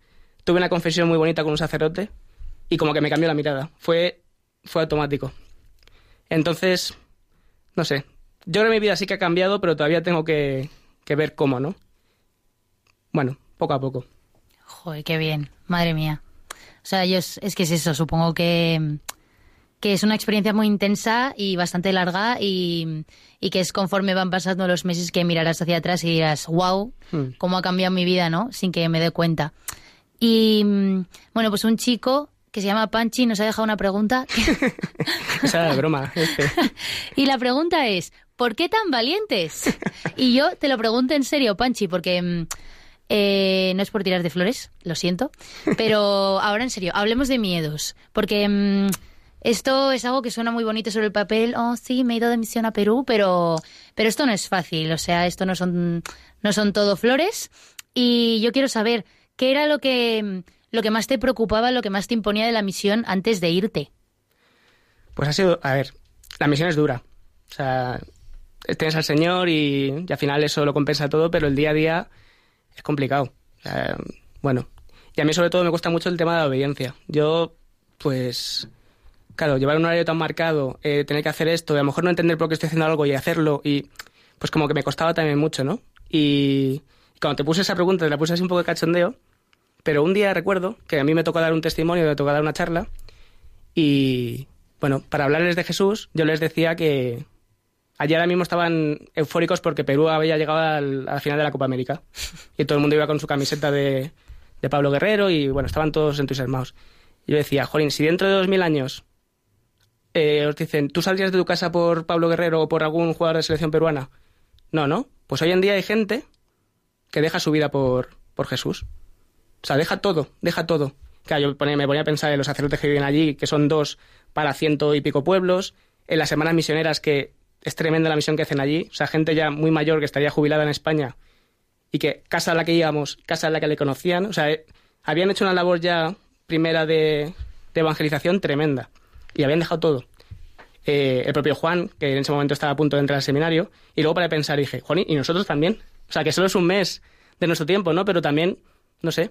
tuve una confesión muy bonita con un sacerdote y como que me cambió la mirada. Fue, fue automático. Entonces, no sé. Yo creo que mi vida sí que ha cambiado, pero todavía tengo que, que ver cómo, ¿no? Bueno, poco a poco. Joder, qué bien. Madre mía. O sea, yo es, es que es eso. Supongo que, que es una experiencia muy intensa y bastante larga y, y que es conforme van pasando los meses que mirarás hacia atrás y dirás, wow, Hmm. cómo ha cambiado mi vida, ¿no? Sin que me dé cuenta. Y mm, bueno, pues un chico que se llama Panchi nos ha dejado una pregunta. Esa de broma. este. y la pregunta es, ¿por qué tan valientes? Y yo te lo pregunto en serio, Panchi, porque mm, eh, no es por tirar de flores, lo siento, pero ahora en serio, hablemos de miedos, porque mm, esto es algo que suena muy bonito sobre el papel. Oh, sí, me he ido de misión a Perú, pero, pero esto no es fácil, o sea, esto no son, no son todo flores. Y yo quiero saber, ¿qué era lo que, lo que más te preocupaba, lo que más te imponía de la misión antes de irte? Pues ha sido, a ver, la misión es dura. O sea, tienes al Señor y, y al final eso lo compensa todo, pero el día a día es complicado. Bueno, y a mí sobre todo me cuesta mucho el tema de la obediencia. Yo, pues, claro, llevar un horario tan marcado, eh, tener que hacer esto, y a lo mejor no entender por qué estoy haciendo algo y hacerlo, y pues como que me costaba también mucho, ¿no? Y, y cuando te puse esa pregunta, te la puse así un poco de cachondeo, pero un día recuerdo que a mí me tocó dar un testimonio, me tocó dar una charla, y bueno, para hablarles de Jesús, yo les decía que ayer ahora mismo estaban eufóricos porque Perú había llegado al, a la final de la Copa América. Y todo el mundo iba con su camiseta de, de Pablo Guerrero y bueno, estaban todos entusiasmados. Yo decía, Jolín, si dentro de dos mil años eh, os dicen, ¿tú saldrías de tu casa por Pablo Guerrero o por algún jugador de selección peruana? No, no. Pues hoy en día hay gente que deja su vida por, por Jesús. O sea, deja todo, deja todo. Claro, yo ponía- me ponía a pensar en los sacerdotes que viven allí, que son dos para ciento y pico pueblos, en las semanas misioneras, que es tremenda la misión que hacen allí. O sea, gente ya muy mayor que estaría jubilada en España y que casa a la que íbamos, casa a la que le conocían. O sea, eh, habían hecho una labor ya primera de, evangelización tremenda y habían dejado todo. Eh, el propio Juan, que en ese momento estaba a punto de entrar al seminario, y luego para pensar dije, Juan, ¿y nosotros también? O sea, que solo es un mes de nuestro tiempo, ¿no? Pero también, no sé,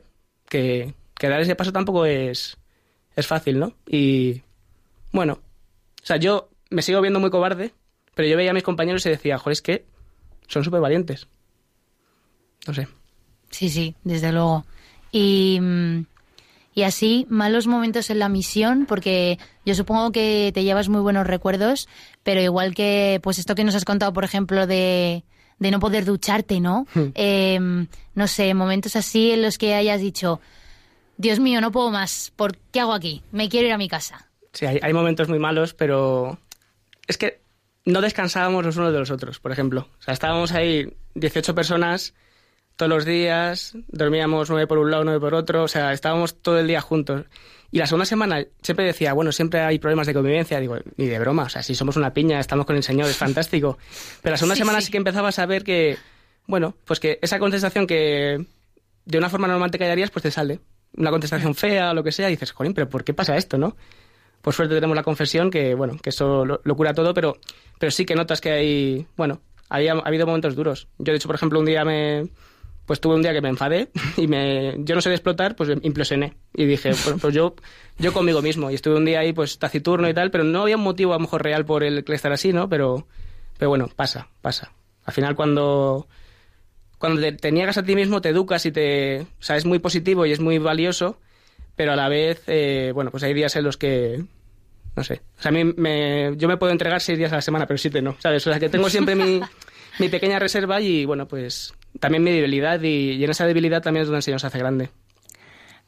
que, dar ese paso tampoco es, es fácil, ¿no? Y bueno, o sea, yo me sigo viendo muy cobarde, pero yo veía a mis compañeros y decía, joder, es que son súper valientes. No sé. Sí, sí, desde luego. Y, mm, y así, malos momentos en la misión, porque yo supongo que te llevas muy buenos recuerdos, pero igual que, pues esto que nos has contado, por ejemplo, de, de no poder ducharte, ¿no? Hmm. Eh, no sé, momentos así en los que hayas dicho, Dios mío, no puedo más, ¿por qué hago aquí? Me quiero ir a mi casa. Sí, hay, hay momentos muy malos, pero es que no descansábamos los unos de los otros, por ejemplo. O sea, estábamos ahí 18 personas todos los días, dormíamos nueve por un lado, nueve por otro, o sea, estábamos todo el día juntos. Y la segunda semana siempre decía, bueno, siempre hay problemas de convivencia. Digo, ni de broma, o sea, si somos una piña, estamos con el Señor, es fantástico. Pero la segunda Sí, semana sí. sí que empezabas a ver que, bueno, pues que esa contestación que de una forma normal te callarías, pues te sale. Una contestación fea o lo que sea, y dices, jolín, pero ¿por qué pasa esto, no? Por suerte tenemos la confesión, que bueno, que eso lo, lo cura todo, pero, pero sí que notas que hay, bueno, había, ha habido momentos duros. Yo, de hecho, por ejemplo, un día me, pues tuve un día que me enfadé y me, yo no sé de explotar, pues implosioné. Y dije, bueno, pues yo, yo conmigo mismo. Y estuve un día ahí, pues taciturno y tal, pero no había un motivo a lo mejor real por el que estar así, ¿no? Pero, pero bueno, pasa, pasa. Al final cuando, cuando te, te niegas a ti mismo, te educas y te, o sea, es muy positivo y es muy valioso, pero a la vez, eh, bueno, pues hay días en los que, no sé, o sea, a mí me, yo me puedo entregar seis días a la semana, pero siete no, ¿sabes? O sea, que tengo siempre mi, mi pequeña reserva y, bueno, pues también mi debilidad y, y en esa debilidad también es donde el Señor se hace grande.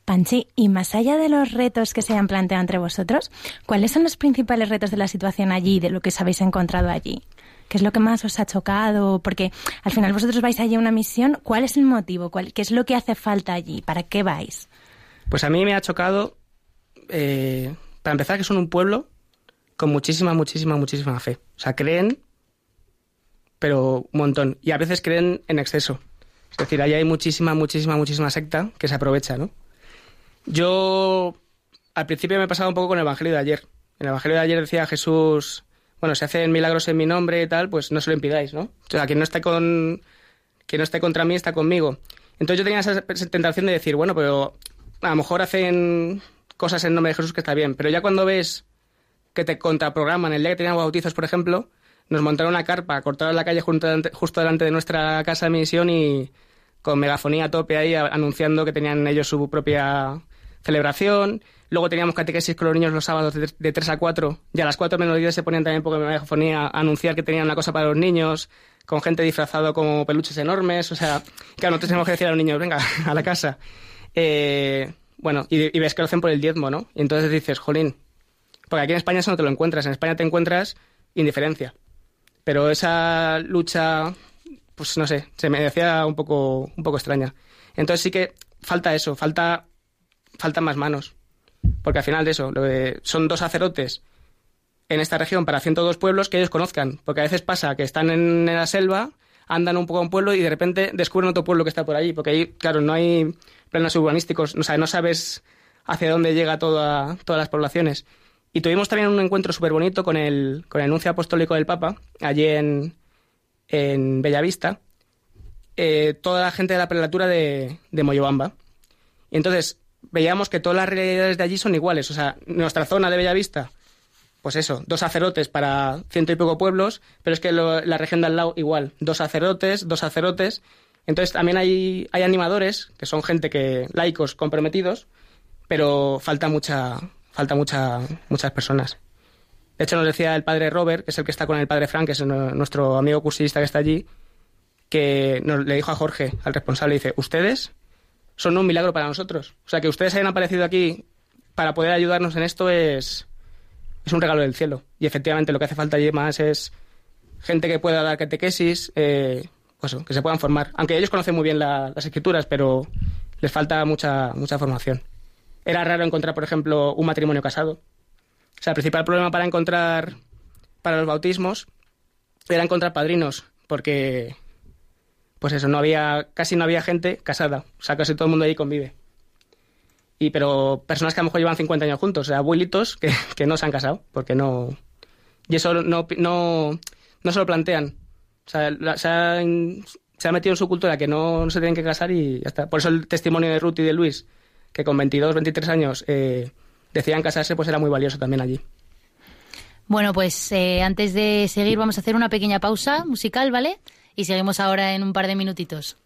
Panchi, y más allá de los retos que se hayan planteado entre vosotros, ¿cuáles son los principales retos de la situación allí, de lo que os habéis encontrado allí? ¿Qué es lo que más os ha chocado? Porque al final vosotros vais allí a una misión. ¿Cuál es el motivo? ¿Cuál- ¿Qué es lo que hace falta allí? ¿Para qué vais? Pues a mí me ha chocado, eh, para empezar, que son un pueblo con muchísima, muchísima, muchísima fe. O sea, creen, pero un montón. Y a veces creen en exceso. Es decir, ahí hay muchísima, muchísima, muchísima secta que se aprovecha, ¿no? Yo al principio me he pasado un poco con el Evangelio de ayer. En el Evangelio de ayer decía Jesús, bueno, se hacen milagros en mi nombre y tal, pues no se lo impidáis, ¿no? O sea, quien no esté con quien no esté contra mí está conmigo. Entonces yo tenía esa tentación de decir, bueno, pero a lo mejor hacen cosas en nombre de Jesús que está bien, pero ya cuando ves que te contraprograman, el día que teníamos bautizos, por ejemplo, nos montaron una carpa, cortaron la calle delante, justo delante de nuestra casa de misión y con megafonía a tope ahí anunciando que tenían ellos su propia celebración. Luego teníamos catequesis con los niños los sábados de, de 3 a 4 y a las 4 menos 10 se ponían también con megafonía a anunciar que tenían una cosa para los niños, con gente disfrazado como peluches enormes. O sea, claro, nosotros tenemos que decir a los niños, venga, a la casa. Eh, bueno, y, ves que lo hacen por el diezmo, ¿no? Y entonces dices, jolín, porque aquí en España eso no te lo encuentras. En España te encuentras indiferencia. Pero esa lucha, pues no sé, se me hacía un poco, un poco extraña. Entonces sí que falta eso, falta, faltan más manos. Porque al final de eso, son dos sacerdotes en esta región para 102 pueblos que ellos conozcan. Porque a veces pasa que están en la selva, andan un poco a un pueblo y de repente descubren otro pueblo que está por allí. Porque ahí, claro, no hay planos urbanísticos, o sea, no sabes hacia dónde llega toda, todas las poblaciones. Y tuvimos también un encuentro súper bonito con el, con el nuncio apostólico del Papa, allí en, en Bellavista, eh, toda la gente de la prelatura de, Moyobamba. Y entonces veíamos que todas las realidades de allí son iguales. O sea, nuestra zona de Bellavista, pues eso, dos sacerdotes para ciento y poco pueblos, pero es que la región de al lado igual, dos sacerdotes, dos sacerdotes. Entonces también hay, hay animadores, que son gente que, laicos comprometidos, pero falta mucha, falta mucha, muchas personas. De hecho, nos decía el padre Robert, que es el que está con el padre Frank, que es nuestro amigo cursista que está allí, que nos, le dijo a Jorge, al responsable, dice, ustedes son un milagro para nosotros. O sea, que ustedes hayan aparecido aquí para poder ayudarnos en esto es, es un regalo del cielo. Y efectivamente lo que hace falta allí más es gente que pueda dar catequesis, eh, pues que se puedan formar. Aunque ellos conocen muy bien la, las escrituras, pero les falta mucha, mucha formación. Era raro encontrar, por ejemplo, un matrimonio casado. O sea, el principal problema para encontrar, para los bautismos, era encontrar padrinos, porque, pues eso, no había, casi no había gente casada. O sea, casi todo el mundo ahí convive. Y, pero personas que a lo mejor llevan 50 años juntos, o sea, abuelitos que, que no se han casado, porque no... Y eso no, no, no se lo plantean. O sea, se ha, se ha metido en su cultura que no, no se tienen que casar y ya está. Por eso el testimonio de Ruth y de Luis que con 22, 23 años eh, decían casarse, pues era muy valioso también allí. Bueno, pues eh, antes de seguir vamos a hacer una pequeña pausa musical, ¿vale? Y seguimos ahora en un par de minutitos.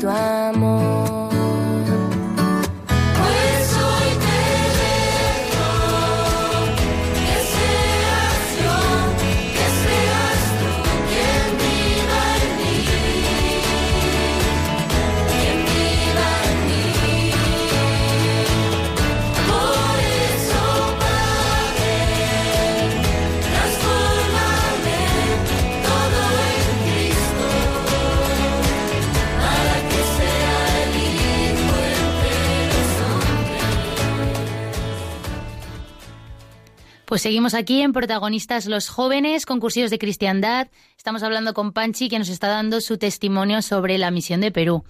端。Pues seguimos aquí en Protagonistas los Jóvenes, concursillos de cristiandad. Estamos hablando con Panchi, que nos está dando su testimonio sobre la misión de Perú.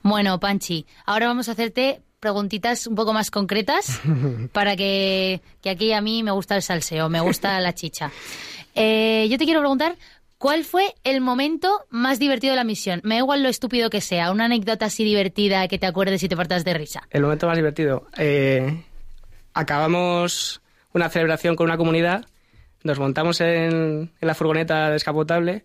Bueno, Panchi, ahora vamos a hacerte preguntitas un poco más concretas para que, que aquí a mí me gusta el salseo, me gusta la chicha. Eh, yo te quiero preguntar, ¿cuál fue el momento más divertido de la misión? Me da igual lo estúpido que sea, una anécdota así divertida que te acuerdes y te partas de risa. El momento más divertido. eh, acabamos una celebración con una comunidad, nos montamos en, la furgoneta descapotable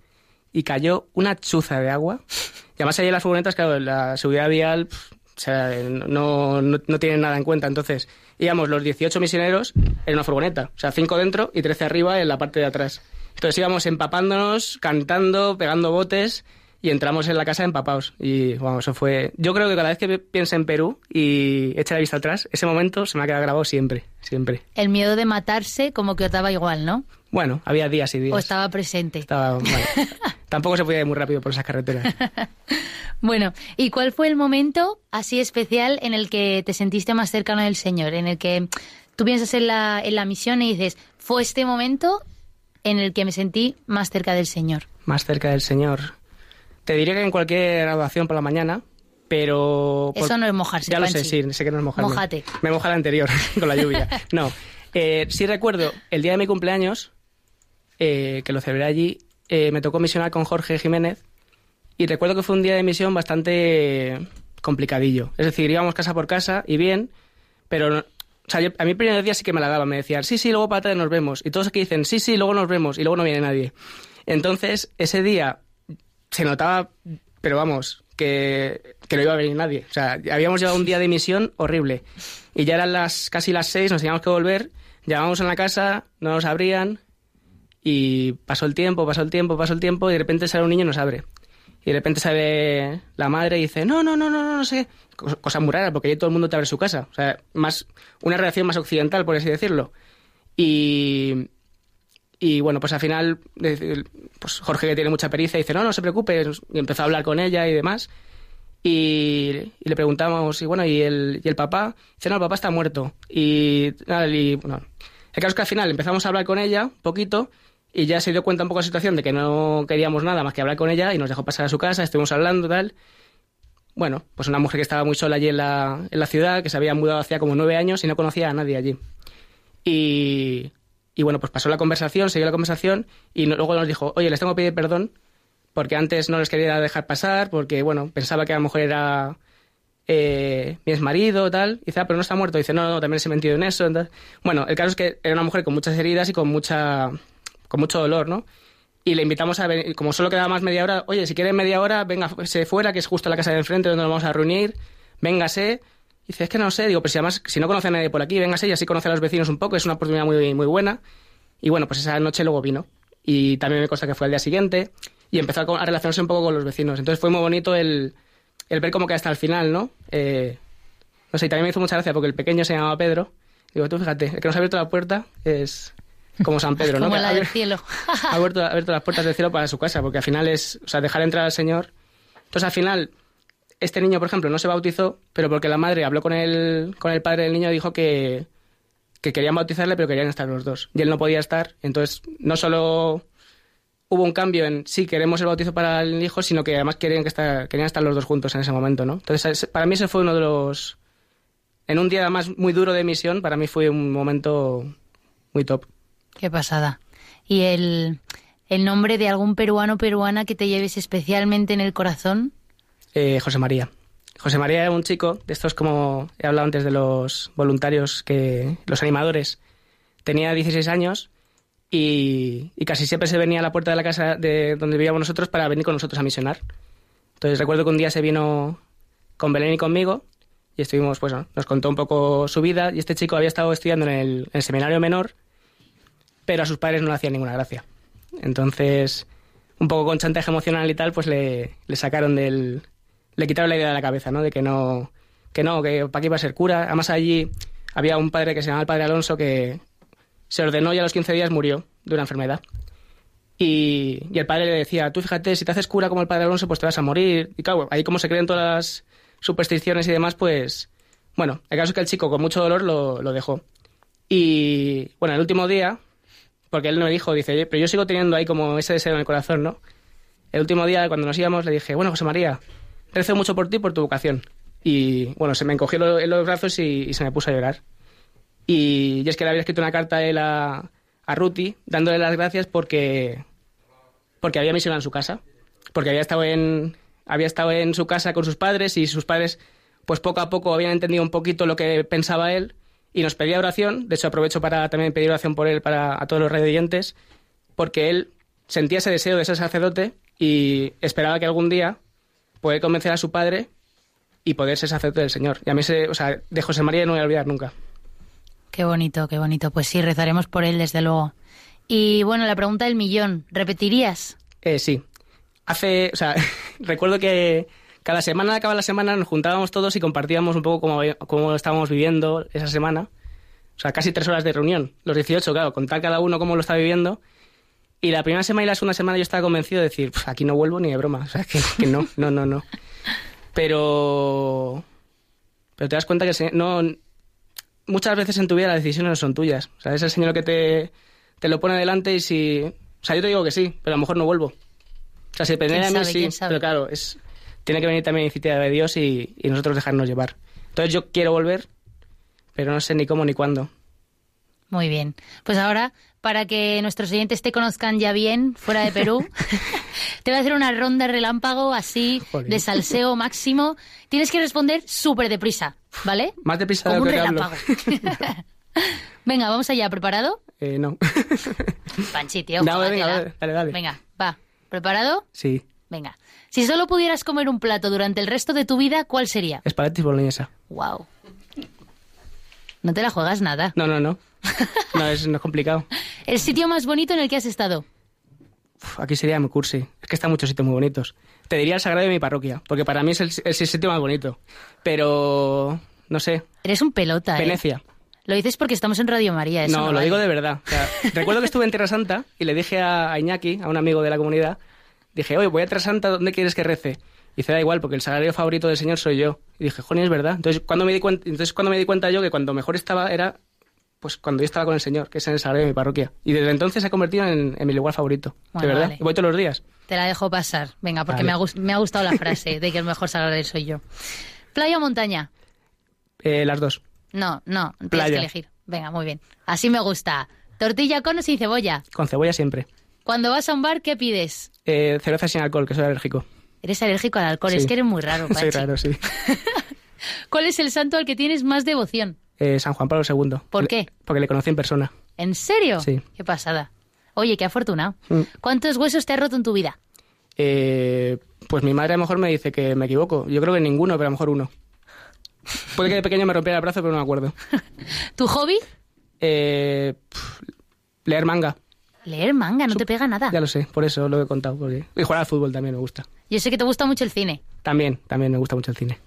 y cayó una chuza de agua. Y además allí las furgonetas, claro, la seguridad vial pf, o sea, no, no, no tienen nada en cuenta. Entonces íbamos los 18 misioneros en una furgoneta, o sea, 5 dentro y 13 arriba en la parte de atrás. Entonces íbamos empapándonos, cantando, pegando botes y entramos en la casa empapados. Y bueno, eso fue. Yo creo que cada vez que piense en Perú y eche la vista atrás, ese momento se me ha quedado grabado siempre, siempre. El miedo de matarse como que os daba igual, ¿no? Bueno, había días y días. O estaba presente. Estaba, bueno, tampoco se podía ir muy rápido por esas carreteras. Bueno, ¿y cuál fue el momento así especial en el que te sentiste más cercano del Señor? En el que tú piensas en la, en la misión y dices, fue este momento en el que me sentí más cerca del Señor. Más cerca del Señor. Te diría que en cualquier graduación por la mañana, pero... por- Eso no es mojarse, Ya lo sé, sí, sé que no es mojarme. Mójate. Me moja la anterior, con la lluvia. No, eh, sí recuerdo el día de mi cumpleaños, eh, que lo celebré allí, eh, me tocó misionar con Jorge Jiménez y recuerdo que fue un día de misión bastante complicadillo. Es decir, íbamos casa por casa y bien, pero no- o sea, yo- a mí el primer día sí que me la daba, me decían, sí, sí, luego para tarde nos vemos. Y todos aquí dicen, sí, sí, luego nos vemos y luego no viene nadie. Entonces, ese día se notaba, pero vamos, que, que no iba a venir nadie. O sea, habíamos llevado un día de misión horrible. Y ya eran las casi las seis, nos teníamos que volver. Llamamos a la casa, no nos abrían. Y pasó el tiempo, pasó el tiempo, pasó el tiempo. Y de repente sale un niño y nos abre. Y de repente sale la madre y dice, no, no, no, no, no, no sé. Cosa muy rara, porque ahí todo el mundo te abre su casa. O sea, más, una reacción más occidental, por así decirlo. Y, y bueno, pues al final, pues Jorge, que tiene mucha pericia, dice, no, no se preocupe, y empezó a hablar con ella y demás. Y, le preguntamos, y bueno, ¿y el, ¿y el papá? Dice, no, el papá está muerto. Y, y bueno, el caso es que al final empezamos a hablar con ella un poquito y ya se dio cuenta un poco la situación de que no queríamos nada más que hablar con ella y nos dejó pasar a su casa, estuvimos hablando tal. Bueno, pues una mujer que estaba muy sola allí en la, en la ciudad, que se había mudado hacía como nueve años y no conocía a nadie allí. Y, y bueno, pues pasó la conversación, siguió la conversación y luego nos dijo, oye, les tengo que pedir perdón porque antes no les quería dejar pasar, porque bueno, pensaba que la mujer era eh, mi exmarido, tal. Y dice, ah, pero no está muerto. dice, no, no, también se he mentido en eso. entonces- Bueno, el caso es que era una mujer con muchas heridas y con mucha con mucho dolor, ¿no? Y le invitamos a venir, como solo quedaba más media hora, oye, si quiere media hora, venga, se fuera, que es justo la casa de enfrente donde nos vamos a reunir, véngase. Dice, es que no sé, digo, pero si además, si no conoce a nadie por aquí, véngase y así conoce a los vecinos un poco, es una oportunidad muy, muy buena. Y bueno, pues esa noche luego vino. Y también me consta que fue al día siguiente y empezó a, a relacionarse un poco con los vecinos. Entonces fue muy bonito el, el ver cómo que hasta el final, ¿no? Eh, no sé, y también me hizo mucha gracia porque el pequeño se llamaba Pedro. Digo, tú fíjate, el que nos ha abierto la puerta es como San Pedro, ¿no? Como Que la del cielo. ha abierto, ha abierto las puertas del cielo para su casa, porque al final es, o sea, dejar entrar al Señor. Entonces al final, este niño, por ejemplo, no se bautizó, pero porque la madre habló con el, con el padre del niño y dijo que, que querían bautizarle, pero querían estar los dos. Y él no podía estar, entonces no solo hubo un cambio en sí queremos el bautizo para el hijo, sino que además querían, que estar, querían estar los dos juntos en ese momento, ¿no? Entonces es- para mí ese fue uno de los... En un día además muy duro de misión, para mí fue un momento muy top. Qué pasada. ¿Y el, el nombre de algún peruano o peruana que te lleves especialmente en el corazón? Eh, José María. José María era un chico, de estos como he hablado antes de los voluntarios, que los animadores. Tenía 16 años y, casi siempre se venía a la puerta de la casa de donde vivíamos nosotros para venir con nosotros a misionar. Entonces recuerdo que un día se vino con Belén y conmigo y estuvimos, pues, ¿no? nos contó un poco su vida y este chico había estado estudiando en el, seminario menor, pero a sus padres no le hacía ninguna gracia. Entonces, un poco con chantaje emocional y tal, pues le sacaron del... Le quitaron la idea de la cabeza, ¿no? De que no, que no, que para qué iba a ser cura. Además allí había un padre que se llamaba el padre Alonso que se ordenó y a los 15 días murió de una enfermedad. Y, el padre le decía, tú fíjate, si te haces cura como el padre Alonso, pues te vas a morir. Y claro, ahí como se creen todas las supersticiones y demás, pues... Bueno, el caso es que el chico con mucho dolor lo, dejó. Y bueno, el último día, porque él me dijo, dice, "Oye, pero yo sigo teniendo ahí como ese deseo en el corazón, ¿no? El último día, cuando nos íbamos, le dije, bueno, José María, rezo mucho por ti por tu vocación. Y bueno, se me encogió en los brazos y, se me puso a llorar. Y, y es que le había escrito una carta a él a, Ruti, dándole las gracias porque, porque había misión en su casa. Porque había estado en, había estado en su casa con sus padres y sus padres, pues poco a poco habían entendido un poquito lo que pensaba él y nos pedía oración. De hecho, aprovecho para también pedir oración por él para a todos los radiantes, porque él sentía ese deseo de ser sacerdote y esperaba que algún día poder convencer a su padre y poder ser sacerdote del Señor. Y a mí, ese, o sea, de José María no voy a olvidar nunca. Qué bonito, qué bonito. Pues sí, rezaremos por él, desde luego. Y bueno, la pregunta del millón, ¿repetirías? Eh, sí. Hace, o sea, recuerdo que cada semana, acaba la semana, nos juntábamos todos y compartíamos un poco cómo, cómo estábamos viviendo esa semana. O sea, casi tres horas de reunión. Los 18, claro, contar cada uno cómo lo está viviendo. Y la primera semana y la segunda semana yo estaba convencido de decir, "Pf, aquí no vuelvo ni de broma. O sea, que, que no, no, no, no. Pero... Pero te das cuenta que se- no... Muchas veces en tu vida las decisiones no son tuyas. O sea, es el Señor que te, te lo pone delante y si... O sea, yo te digo que sí, pero a lo mejor no vuelvo. O sea, si dependiera de ¿Quién mí, sí. Pero claro, es, tiene que venir también iniciativa de Dios y, y nosotros dejarnos llevar. Entonces yo quiero volver, pero no sé ni cómo ni cuándo. Muy bien. Pues ahora, para que nuestros oyentes te conozcan ya bien fuera de Perú, te voy a hacer una ronda relámpago así de salseo máximo. Tienes que responder súper deprisa, ¿vale? Más deprisa de lo un que hablo. relámpago. Venga, vamos allá. ¿Preparado? Eh, no. Panchi, tío. No, jódate, venga, da. dale, dale, dale. Venga, va. ¿Preparado? Sí, Venga. Si solo pudieras comer un plato durante el resto de tu vida, ¿cuál sería? espaguetis boloñesa. Wow. No te la juegas nada. No, no, no. No, es, no es complicado. El sitio más bonito en el que has estado. Uf, aquí sería mi cursi. Es que están muchos sitios muy bonitos. Te diría el sagrado de mi parroquia, porque para mí es el, es el sitio más bonito. Pero, no sé, Eres un pelota, ¿eh? Venecia. Lo dices porque estamos en Radio María. Eso no, no, lo vale. digo de verdad. O sea, recuerdo que estuve en Tierra Santa y le dije a, Iñaki, a un amigo de la comunidad, dije, oye, voy a Tierra Santa, ¿dónde quieres que rece? Y dice, da igual, porque el sagrario favorito del Señor soy yo. Y dije, joder, es verdad. Entonces, cuando me di cuenta, entonces, cuando me di cuenta yo que cuando mejor estaba era pues cuando yo estaba con el Señor, que es en el sagrario de mi parroquia. Y desde entonces se ha convertido en, en mi lugar favorito. Bueno, de verdad. vale. Voy todos los días. Te la dejo pasar. Venga, porque me, ha, gust- me ha gustado la frase de que el mejor sagrario soy yo. ¿Playa o montaña? Eh, las dos. No, no, tienes que elegir. Venga, muy bien. Así me gusta. ¿Tortilla con o sin cebolla? Con cebolla siempre. Cuando vas a un bar, ¿qué pides? Eh, cerveza sin alcohol, que soy alérgico. Eres alérgico al alcohol, Sí. es que eres muy raro, soy Pachi. raro, sí. ¿Cuál es el santo al que tienes más devoción? Eh, San Juan Pablo II. ¿Por Le- qué? Porque le conocí en persona. ¿En serio? Sí. Qué pasada. Oye, qué afortunado. Mm. ¿Cuántos huesos te has roto en tu vida? Eh, pues mi madre a lo mejor me dice que me equivoco. Yo creo que ninguno, pero a lo mejor uno. Puede que de pequeño me rompiera el brazo, pero no me acuerdo. ¿Tu hobby? Eh, leer manga. Leer manga, no te pega nada. Ya lo sé, por eso lo he contado. Porque... Y jugar al fútbol también me gusta. Yo sé que te gusta mucho el cine. También, también me gusta mucho el cine.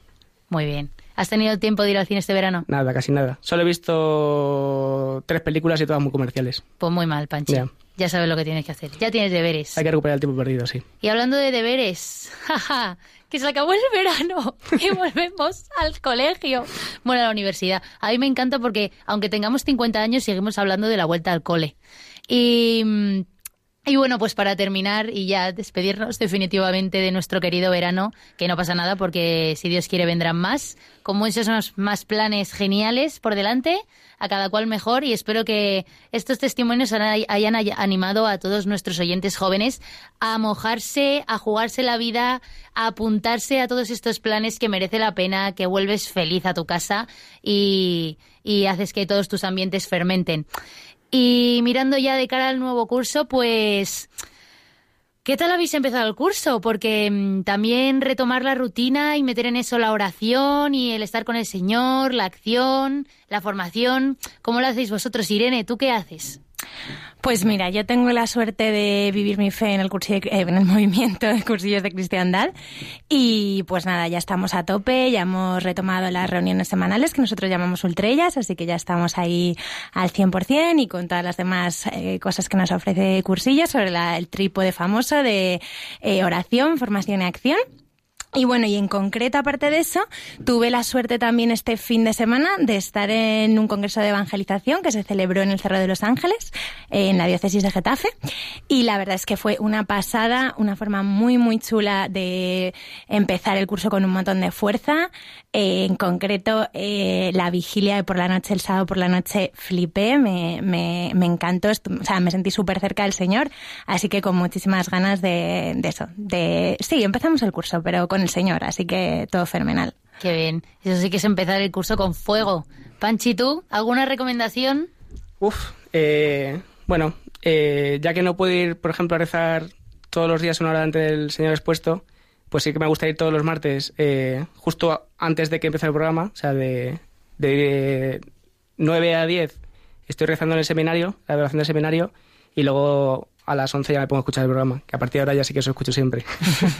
Muy bien. ¿Has tenido tiempo de ir al cine este verano? Nada, casi nada. Solo he visto tres películas y todas muy comerciales. Pues muy mal, Panchi. Ya. Ya sabes lo que tienes que hacer. Ya tienes deberes. Hay que recuperar el tiempo perdido, sí. Y hablando de deberes, jaja, que se acabó el verano y volvemos al colegio. Bueno, a la universidad. A mí me encanta porque, aunque tengamos 50 años, seguimos hablando de la vuelta al cole. Y, mm, y bueno, pues para terminar y ya despedirnos definitivamente de nuestro querido verano, que no pasa nada porque si Dios quiere vendrán más, con muchos más- planes geniales por delante, a cada cual mejor y espero que estos testimonios hayan ay- animado a todos nuestros oyentes jóvenes a mojarse, a jugarse la vida, a apuntarse a todos estos planes que merece la pena, que vuelves feliz a tu casa y, y haces que todos tus ambientes fermenten. Y mirando ya de cara al nuevo curso, pues... ¿Qué tal habéis empezado el curso? Porque mm, también retomar la rutina y meter en eso la oración y el estar con el Señor, la acción, la formación. ¿Cómo lo hacéis vosotros, Irene? ¿Tú qué haces? Pues mira, yo tengo la suerte de vivir mi fe en el, cursillo eh, en el movimiento de cursillos de cristiandad y pues nada, ya estamos a tope, ya hemos retomado las reuniones semanales que nosotros llamamos ultrellas, así que ya estamos ahí al 100% y con todas las demás eh, cosas que nos ofrece cursillos sobre la- el trípode famoso de eh, oración, formación y acción. Y bueno, y en concreto, aparte de eso, tuve la suerte también este fin de semana de estar en un congreso de evangelización que se celebró en el Cerro de los Ángeles, en la diócesis de Getafe. Y la verdad es que fue una pasada, una forma muy, muy chula de empezar el curso con un montón de fuerza. Eh, en concreto, eh, la vigilia de por la noche, el sábado por la noche, flipé, me, me, me encantó, o sea, me sentí súper cerca del Señor, así que con muchísimas ganas de, de eso, de, sí, empezamos el curso, pero con el Señor, así que todo fenomenal. Qué bien. Eso sí que es empezar el curso con fuego. Panchi, ¿tú? ¿Alguna recomendación? Uf, eh, bueno, eh, ya que no puedo ir, por ejemplo, a rezar todos los días una hora delante del Señor expuesto, pues sí que me gusta ir todos los martes, eh, justo antes de que empiece el programa, o sea, de, de 9 a 10 estoy rezando en el seminario, la adoración del seminario, y luego a las 11 ya me pongo a escuchar el programa, que a partir de ahora ya sí que eso escucho siempre.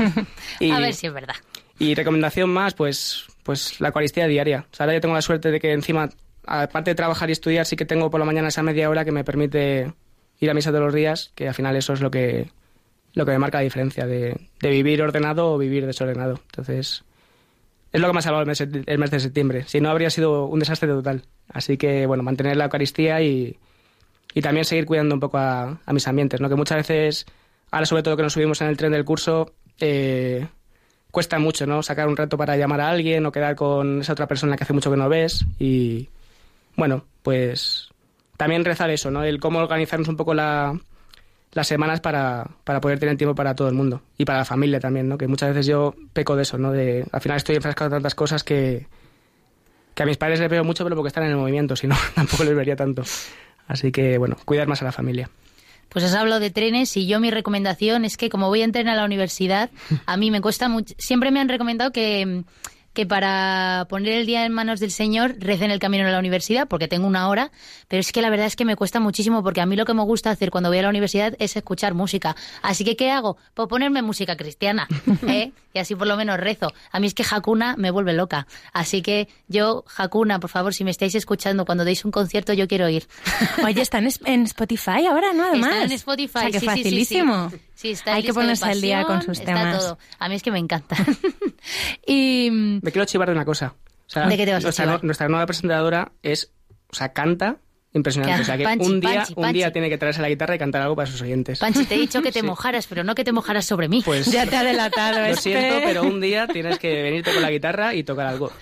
Y- A ver si es verdad. y recomendación más, pues, pues la Eucaristía diaria. O sea, ahora yo tengo la suerte de que encima, aparte de trabajar y estudiar, sí que tengo por la mañana esa media hora que me permite ir a misa todos los días, que al final eso es lo que, lo que me marca la diferencia de, de vivir ordenado o vivir desordenado. Entonces, es lo que me ha salvado el mes, el mes de septiembre. Si no, habría sido un desastre total. Así que, bueno, mantener la Eucaristía y, y también seguir cuidando un poco a, a mis ambientes, ¿no? Que muchas veces, ahora sobre todo que nos subimos en el tren del curso, eh, cuesta mucho, ¿no? Sacar un rato para llamar a alguien o quedar con esa otra persona que hace mucho que no ves y, bueno, pues también rezar eso, ¿no? El cómo organizarnos un poco la, las semanas para, para poder tener tiempo para todo el mundo y para la familia también, ¿no? Que muchas veces yo peco de eso, ¿no? De, al final estoy enfrascado en tantas cosas que, que a mis padres les veo mucho, pero porque están en el movimiento, si no, tampoco les vería tanto. Así que, bueno, cuidar más a la familia. Pues has hablado de trenes y yo mi recomendación es que como voy en tren a la universidad, a mí me cuesta mucho. Siempre me han recomendado que, que para poner el día en manos del Señor recen el camino a la universidad porque tengo una hora, pero es que la verdad es que me cuesta muchísimo porque a mí lo que me gusta hacer cuando voy a la universidad es escuchar música. Así que ¿qué hago? Pues ponerme música cristiana, ¿eh? Y así por lo menos rezo. A mí es que Hakuna me vuelve loca. Así que yo, Hakuna, por favor, si me estáis escuchando cuando deis un concierto, yo quiero ir. Oye, están es- en Spotify ahora, ¿no? Además. Está en Spotify, O sea, que sí, sí, sí, facilísimo. Sí, Sí, está Hay que ponerse al día con sus está temas. todo. A mí es que me encanta. y Me quiero chivar de una cosa. O sea, ¿De qué te vas a nuestra, chivar? nuestra nueva presentadora es, o sea, canta impresionante. O sea, que Panchi, un día, Panchi, un Panchi. día tiene que traerse la guitarra y cantar algo para sus oyentes. Panchi, te he dicho que te Sí. mojaras, pero no que te mojaras sobre mí. Pues- Ya te ha delatado, Lo este. siento, pero un día tienes que venirte con la guitarra y tocar algo.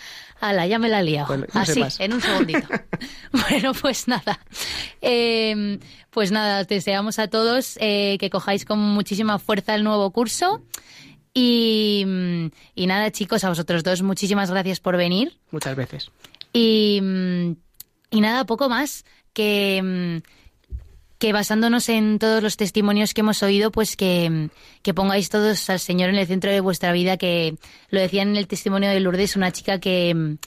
Ala, ya me la he liado. Pues no Así, sepas. en un segundito. bueno, pues nada. Eh, pues nada, os deseamos a todos eh, que cojáis con muchísima fuerza el nuevo curso. Y, y nada, chicos, a vosotros dos, muchísimas gracias por venir. Muchas veces. Y, y nada, poco más que, mm, que basándonos en todos los testimonios que hemos oído, pues que, que pongáis todos al Señor en el centro de vuestra vida, que lo decía en el testimonio de Lourdes, una chica que,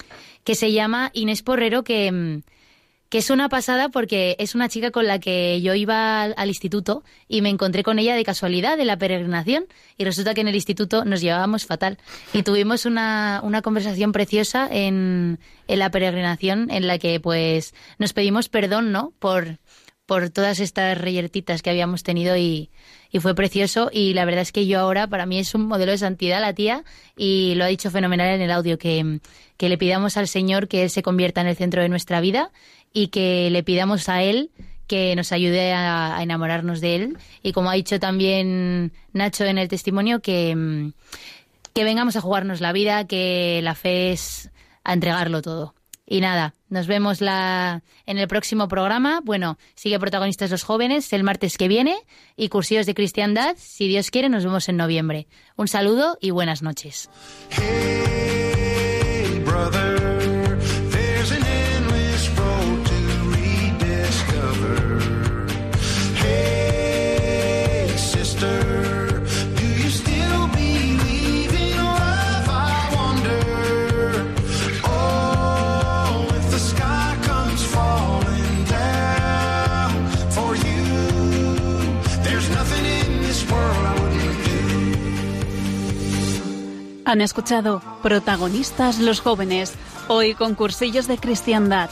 que se llama Inés Porrero, que, que es una pasada porque es una chica con la que yo iba al, al instituto y me encontré con ella de casualidad de la peregrinación y resulta que en el instituto nos llevábamos fatal y tuvimos una, una conversación preciosa en, en la peregrinación en la que pues nos pedimos perdón, ¿no? Por, por todas estas reyertitas que habíamos tenido y, fue precioso y la verdad es que yo ahora para mí es un modelo de santidad la tía y lo ha dicho fenomenal en el audio que, que le pidamos al Señor que Él se convierta en el centro de nuestra vida y que le pidamos a Él que nos ayude a, a enamorarnos de Él y como ha dicho también Nacho en el testimonio que, que vengamos a jugarnos la vida, que la fe es a entregarlo todo. Y nada, nos vemos la, en el próximo programa. Bueno, sigue protagonistas los jóvenes el martes que viene y cursillos de cristiandad. Si Dios quiere, nos vemos en noviembre. Un saludo y buenas noches. Han escuchado protagonistas los jóvenes, hoy con cursillos de cristiandad.